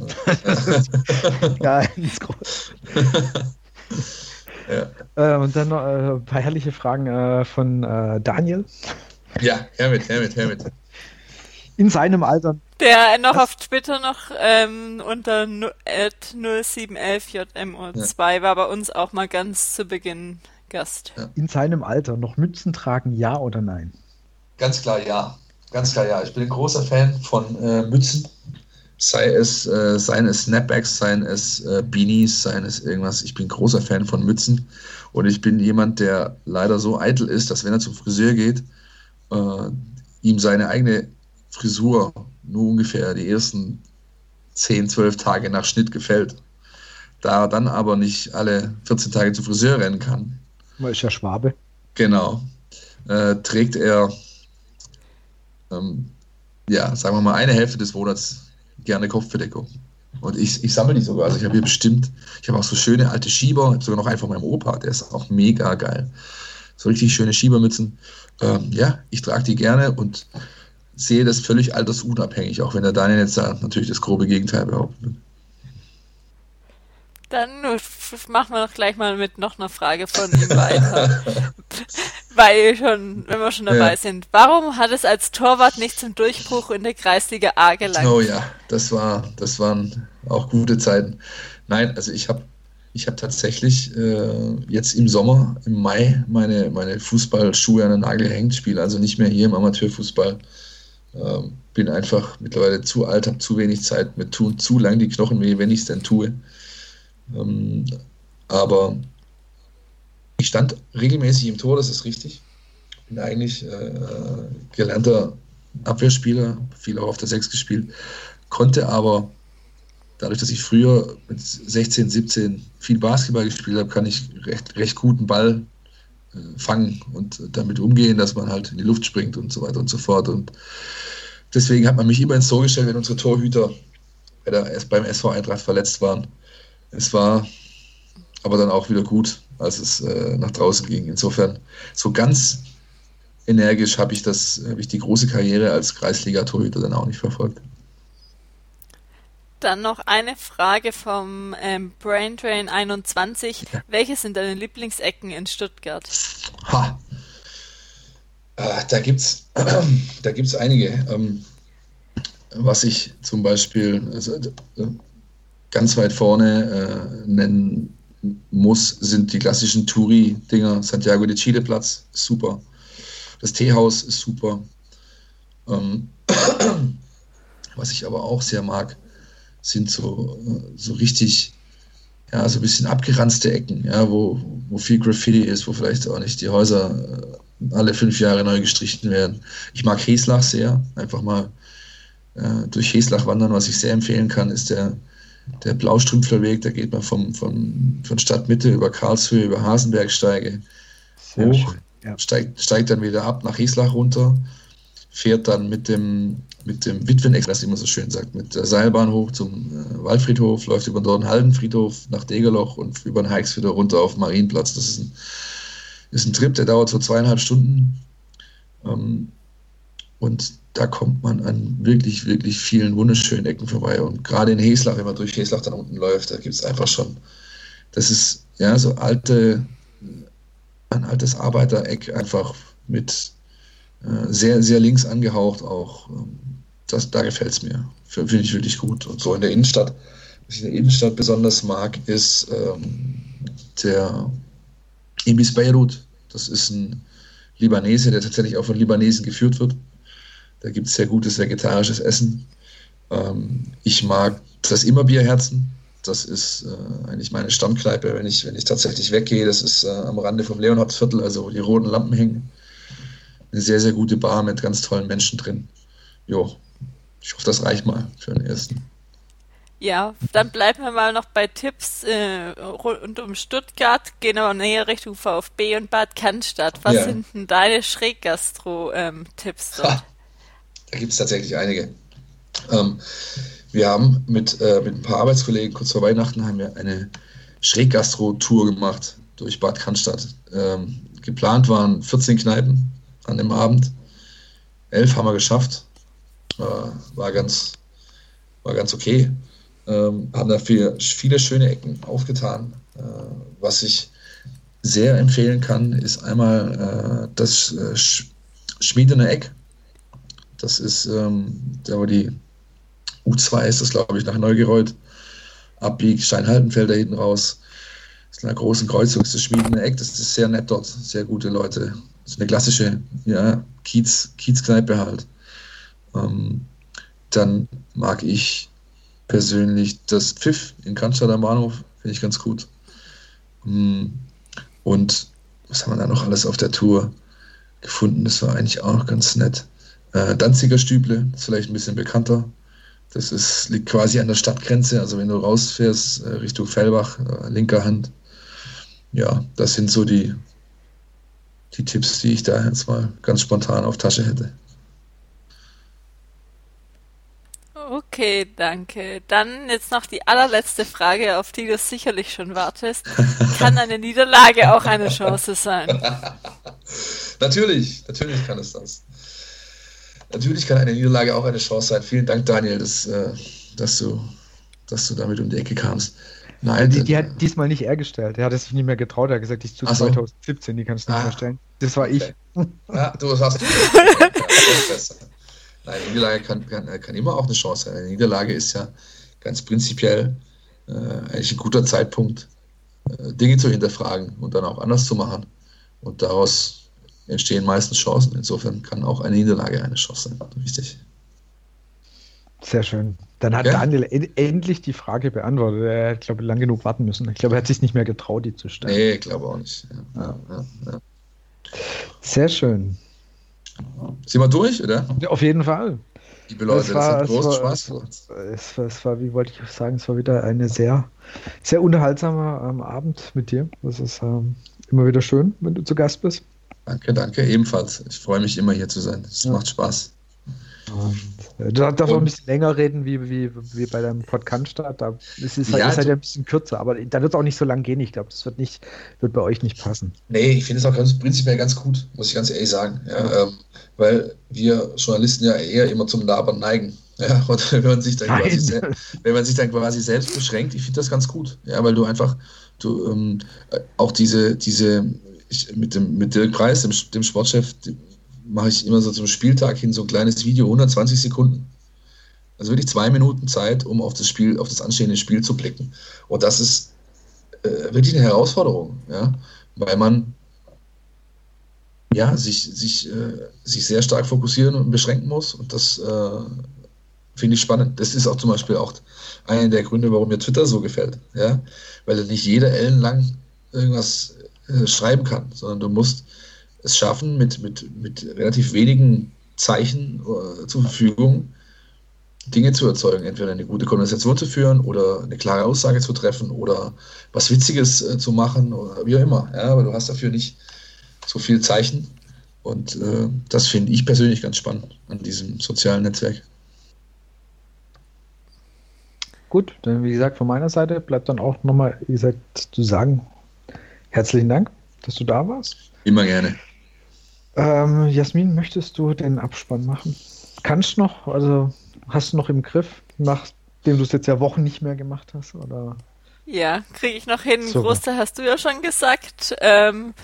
Ja, [laughs] ganz groß. [laughs] ja. Äh, und dann noch äh, ein paar herrliche Fragen äh, von äh, Daniel.
Ja, Hermit, Hermit, Hermit.
In seinem Alter.
Der noch auf Twitter noch ähm, unter 0711JMO2 ja. war bei uns auch mal ganz zu Beginn Gast.
Ja. In seinem Alter noch Mützen tragen, ja oder nein?
Ganz klar ja. Ganz klar ja. Ich bin ein großer Fan von äh, Mützen. Sei es, äh, seien es Snapbacks, seien es äh, Beanies, seien es irgendwas. Ich bin großer Fan von Mützen. Und ich bin jemand, der leider so eitel ist, dass wenn er zum Friseur geht, äh, ihm seine eigene Frisur nur ungefähr die ersten 10, 12 Tage nach Schnitt gefällt. Da er dann aber nicht alle 14 Tage zum Friseur rennen kann,
man ist ja Schwabe.
Genau. Äh, trägt er, ähm, ja, sagen wir mal, eine Hälfte des Monats gerne Kopfbedeckung. Und ich, ich sammle die sogar. Also ich habe hier bestimmt, ich habe auch so schöne alte Schieber, habe sogar noch einen von meinem Opa, der ist auch mega geil. So richtig schöne Schiebermützen. Ähm, ja, ich trage die gerne und sehe das völlig altersunabhängig, auch wenn der Daniel jetzt da natürlich das grobe Gegenteil behauptet.
Dann machen wir doch gleich mal mit noch einer Frage von ihm weiter. [laughs] Weil schon, wenn wir schon dabei ja. sind. Warum hat es als Torwart nicht zum Durchbruch in der Kreisliga A gelangt?
Oh ja, das war, das waren auch gute Zeiten. Nein, also ich habe ich habe tatsächlich äh, jetzt im Sommer, im Mai, meine, meine Fußballschuhe an den Nagel hängt, spiele also nicht mehr hier im Amateurfußball. Ähm, bin einfach mittlerweile zu alt, habe zu wenig Zeit, mir tun zu lang die Knochen weh, wenn ich es denn tue. Ähm, aber ich stand regelmäßig im Tor, das ist richtig. Bin eigentlich äh, gelernter Abwehrspieler, viel auch auf der 6 gespielt, konnte aber dadurch, dass ich früher mit 16, 17 viel Basketball gespielt habe, kann ich recht, recht guten Ball äh, fangen und damit umgehen, dass man halt in die Luft springt und so weiter und so fort. Und deswegen hat man mich immer ins Tor gestellt, wenn unsere Torhüter beim SV Eintracht verletzt waren. Es war aber dann auch wieder gut, als es äh, nach draußen ging. Insofern, so ganz energisch habe ich das, habe ich die große Karriere als Kreisliga-Torhüter dann auch nicht verfolgt.
Dann noch eine Frage vom ähm, Braintrain 21. Ja. Welche sind deine Lieblingsecken in Stuttgart? Ha.
Äh, da gibt es [clears throat] da gibt's einige. Ähm, was ich zum Beispiel also, äh, ganz weit vorne äh, nennen muss, sind die klassischen Touri-Dinger. Santiago de Chile Platz, super. Das Teehaus ist super. Ähm, [clears throat] was ich aber auch sehr mag, sind so, so richtig, ja, so ein bisschen abgeranzte Ecken, ja, wo, wo viel Graffiti ist, wo vielleicht auch nicht die Häuser äh, alle fünf Jahre neu gestrichen werden. Ich mag Heslach sehr, einfach mal äh, durch Heslach wandern, was ich sehr empfehlen kann, ist der, der Blaustrümpflerweg, da geht man vom, vom, von Stadtmitte über Karlshöhe, über Hasenbergsteige hoch, ja. steigt, steigt dann wieder ab nach Heslach runter, fährt dann mit dem, mit dem Witwenexpress, wie man so schön sagt, mit der Seilbahn hoch zum äh, Waldfriedhof, läuft über den Dornhaldenfriedhof nach Degerloch und über den Hikes wieder runter auf den Marienplatz. Das ist ein, ist ein Trip, der dauert so zweieinhalb Stunden. Ähm, und da kommt man an wirklich, wirklich vielen wunderschönen Ecken vorbei. Und gerade in Heslach, wenn man durch Heslach dann unten läuft, da gibt es einfach schon, das ist ja so alte, ein altes Arbeitereck einfach mit äh, sehr, sehr links angehaucht auch. Ähm, das, da gefällt es mir. Finde ich wirklich gut. Und so in der Innenstadt, was ich in der Innenstadt besonders mag, ist ähm, der Ibis Beirut. Das ist ein Libanese, der tatsächlich auch von Libanesen geführt wird. Da gibt es sehr gutes vegetarisches Essen. Ähm, ich mag das Immerbierherzen. Das ist äh, eigentlich meine Stammkneipe, wenn ich, wenn ich tatsächlich weggehe. Das ist äh, am Rande vom Leonhardsviertel, also wo die roten Lampen hängen. Eine sehr, sehr gute Bar mit ganz tollen Menschen drin. Jo, ich hoffe, das reicht mal für den ersten.
Ja, dann bleiben wir mal noch bei Tipps äh, rund um Stuttgart, gehen aber näher Richtung VfB und Bad Cannstatt. Was ja. sind denn deine Schräggastro-Tipps ähm, dort? Ha.
Da gibt es tatsächlich einige. Ähm, wir haben mit, äh, mit ein paar Arbeitskollegen kurz vor Weihnachten haben wir eine Schräggastro-Tour gemacht durch Bad Cannstatt. Ähm, geplant waren 14 Kneipen an dem Abend. Elf haben wir geschafft. Äh, war, ganz, war ganz okay. Ähm, haben dafür viele schöne Ecken aufgetan. Äh, was ich sehr empfehlen kann, ist einmal äh, das äh, Schmiedene Eck das ist, ähm, da die U2 ist das, glaube ich, nach Neugereuth abbiegt, Steinhaltenfeld da hinten raus. Das ist eine großen Kreuzung, das ist das Schmiedene Eck, das ist sehr nett dort, sehr gute Leute. Das ist eine klassische ja, Kiez, Kiezkneipe halt. Ähm, dann mag ich persönlich das Pfiff in Cannstatt am Bahnhof, finde ich ganz gut. Ähm, und was haben wir da noch alles auf der Tour gefunden? Das war eigentlich auch noch ganz nett. Äh, Danziger Stüble ist vielleicht ein bisschen bekannter. Das ist, liegt quasi an der Stadtgrenze. Also wenn du rausfährst äh, Richtung Fellbach, äh, linker Hand. Ja, das sind so die, die Tipps, die ich da jetzt mal ganz spontan auf Tasche hätte.
Okay, danke. Dann jetzt noch die allerletzte Frage, auf die du sicherlich schon wartest. Kann eine Niederlage auch eine Chance sein? [laughs]
natürlich, natürlich kann es das natürlich kann eine Niederlage auch eine Chance sein. Vielen Dank, Daniel, dass, äh, dass, du, dass du damit um die Ecke kamst.
Nein, die, die hat diesmal nicht er gestellt. Er hat es sich nicht mehr getraut. Er hat gesagt, ich zu so. 2017, die kannst du nicht ah, mehr stellen. Das war okay. ich.
Ja, du hast du. [laughs] Nein, eine Niederlage kann, kann, kann, immer auch eine Chance sein. Eine Niederlage ist ja ganz prinzipiell äh, eigentlich ein guter Zeitpunkt, äh, Dinge zu hinterfragen und dann auch anders zu machen. Und daraus entstehen meistens Chancen. Insofern kann auch eine Niederlage eine Chance sein. Richtig.
Sehr schön. Dann hat ja. Daniel endlich die Frage beantwortet. Er hat, glaube ich, lang genug warten müssen. Ich glaube, er hat sich nicht mehr getraut, die zu stellen.
Nee, ich glaube auch nicht. Ja. Ja.
Sehr schön.
Sind wir durch, oder?
Auf jeden Fall.
Liebe Leute,
es war, das hat großen Spaß gemacht. Es war, es war, wie wollte ich sagen, es war wieder eine sehr, sehr unterhaltsamer ähm, Abend mit dir. Das ist ähm, immer wieder schön, wenn du zu Gast bist.
Danke, danke, ebenfalls. Ich freue mich immer hier zu sein. Es ja. macht Spaß.
Und, äh, du darfst auch ein bisschen länger reden wie, wie, wie bei deinem Podcast. Da ist es halt, ja, ist halt ein bisschen kürzer, aber da wird es auch nicht so lang gehen. Ich glaube, das wird nicht, wird bei euch nicht passen.
Nee, ich finde es auch ganz, prinzipiell ganz gut, muss ich ganz ehrlich sagen. Ja, ähm, weil wir Journalisten ja eher immer zum Labern neigen. [laughs] Ja, und wenn man sich dann, quasi, wenn man sich dann quasi selbst beschränkt, ich finde das ganz gut. Ja, weil du einfach, du ähm, auch diese, diese, ich, mit dem mit Dirk Preis, dem, dem Sportchef, mache ich immer so zum Spieltag hin so ein kleines Video, 120 Sekunden. Also wirklich zwei Minuten Zeit, um auf das Spiel, auf das anstehende Spiel zu blicken. Und das ist äh, wirklich eine Herausforderung, ja, weil man ja, sich, sich, äh, sich sehr stark fokussieren und beschränken muss. Und das äh, finde ich spannend. Das ist auch zum Beispiel auch einer der Gründe, warum mir Twitter so gefällt. Ja? Weil nicht jeder ellenlang irgendwas äh, schreiben kann, sondern du musst es schaffen, mit, mit, mit relativ wenigen Zeichen äh, zur Verfügung Dinge zu erzeugen, entweder eine gute Konversation zu führen oder eine klare Aussage zu treffen oder was Witziges äh, zu machen oder wie auch immer. Ja, aber du hast dafür nicht so viel Zeichen und äh, das finde ich persönlich ganz spannend an diesem sozialen Netzwerk.
Gut, dann wie gesagt, von meiner Seite bleibt dann auch nochmal, wie gesagt, zu sagen, herzlichen Dank, dass du da warst.
Immer gerne.
Ähm, Jasmin, möchtest du den Abspann machen? Kannst du noch, also hast du noch im Griff, nachdem du es jetzt ja Wochen nicht mehr gemacht hast? Oder?
Ja, kriege ich noch hin. Großteil hast du ja schon gesagt. Ähm,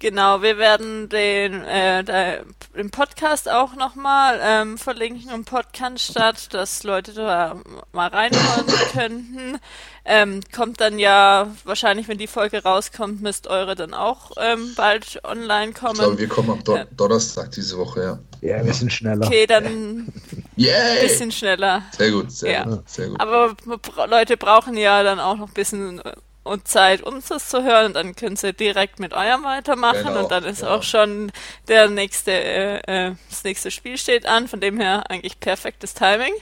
Genau, wir werden den, äh, den Podcast auch nochmal ähm, verlinken im Podcast statt, dass Leute da mal reinhören [coughs] könnten. Ähm, kommt dann ja wahrscheinlich, wenn die Folge rauskommt, müsst eure dann auch ähm, bald online kommen. Ich
glaube, wir kommen am Do äh, Donnerstag diese Woche, ja.
Ja, ein bisschen schneller.
Okay, dann [laughs] ein bisschen schneller.
Sehr gut, sehr, ja. gut, sehr gut.
Aber Leute brauchen ja dann auch noch ein bisschen und Zeit, uns das zu hören. Und dann könnt ihr direkt mit eurem weitermachen genau, und dann ist ja. auch schon der nächste, äh, äh, das nächste Spiel steht an. Von dem her eigentlich perfektes Timing.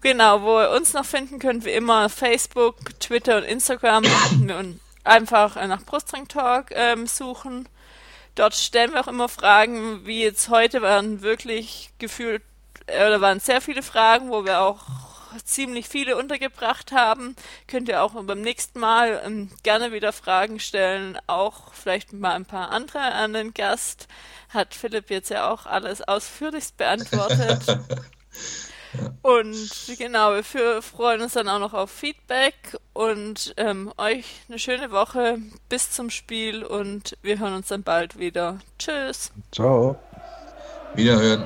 Genau, wo ihr uns noch finden könnt, wie immer Facebook, Twitter und Instagram und einfach nach Brustring Talk ähm, suchen. Dort stellen wir auch immer Fragen, wie jetzt heute waren wirklich gefühlt, äh, oder waren sehr viele Fragen, wo wir auch ziemlich viele untergebracht haben. Könnt ihr auch beim nächsten Mal ähm, gerne wieder Fragen stellen, auch vielleicht mal ein paar andere an den Gast. Hat Philipp jetzt ja auch alles ausführlichst beantwortet. [laughs] Und genau, wir freuen uns dann auch noch auf Feedback und ähm, euch eine schöne Woche bis zum Spiel und wir hören uns dann bald wieder. Tschüss.
Ciao.
Wiederhören.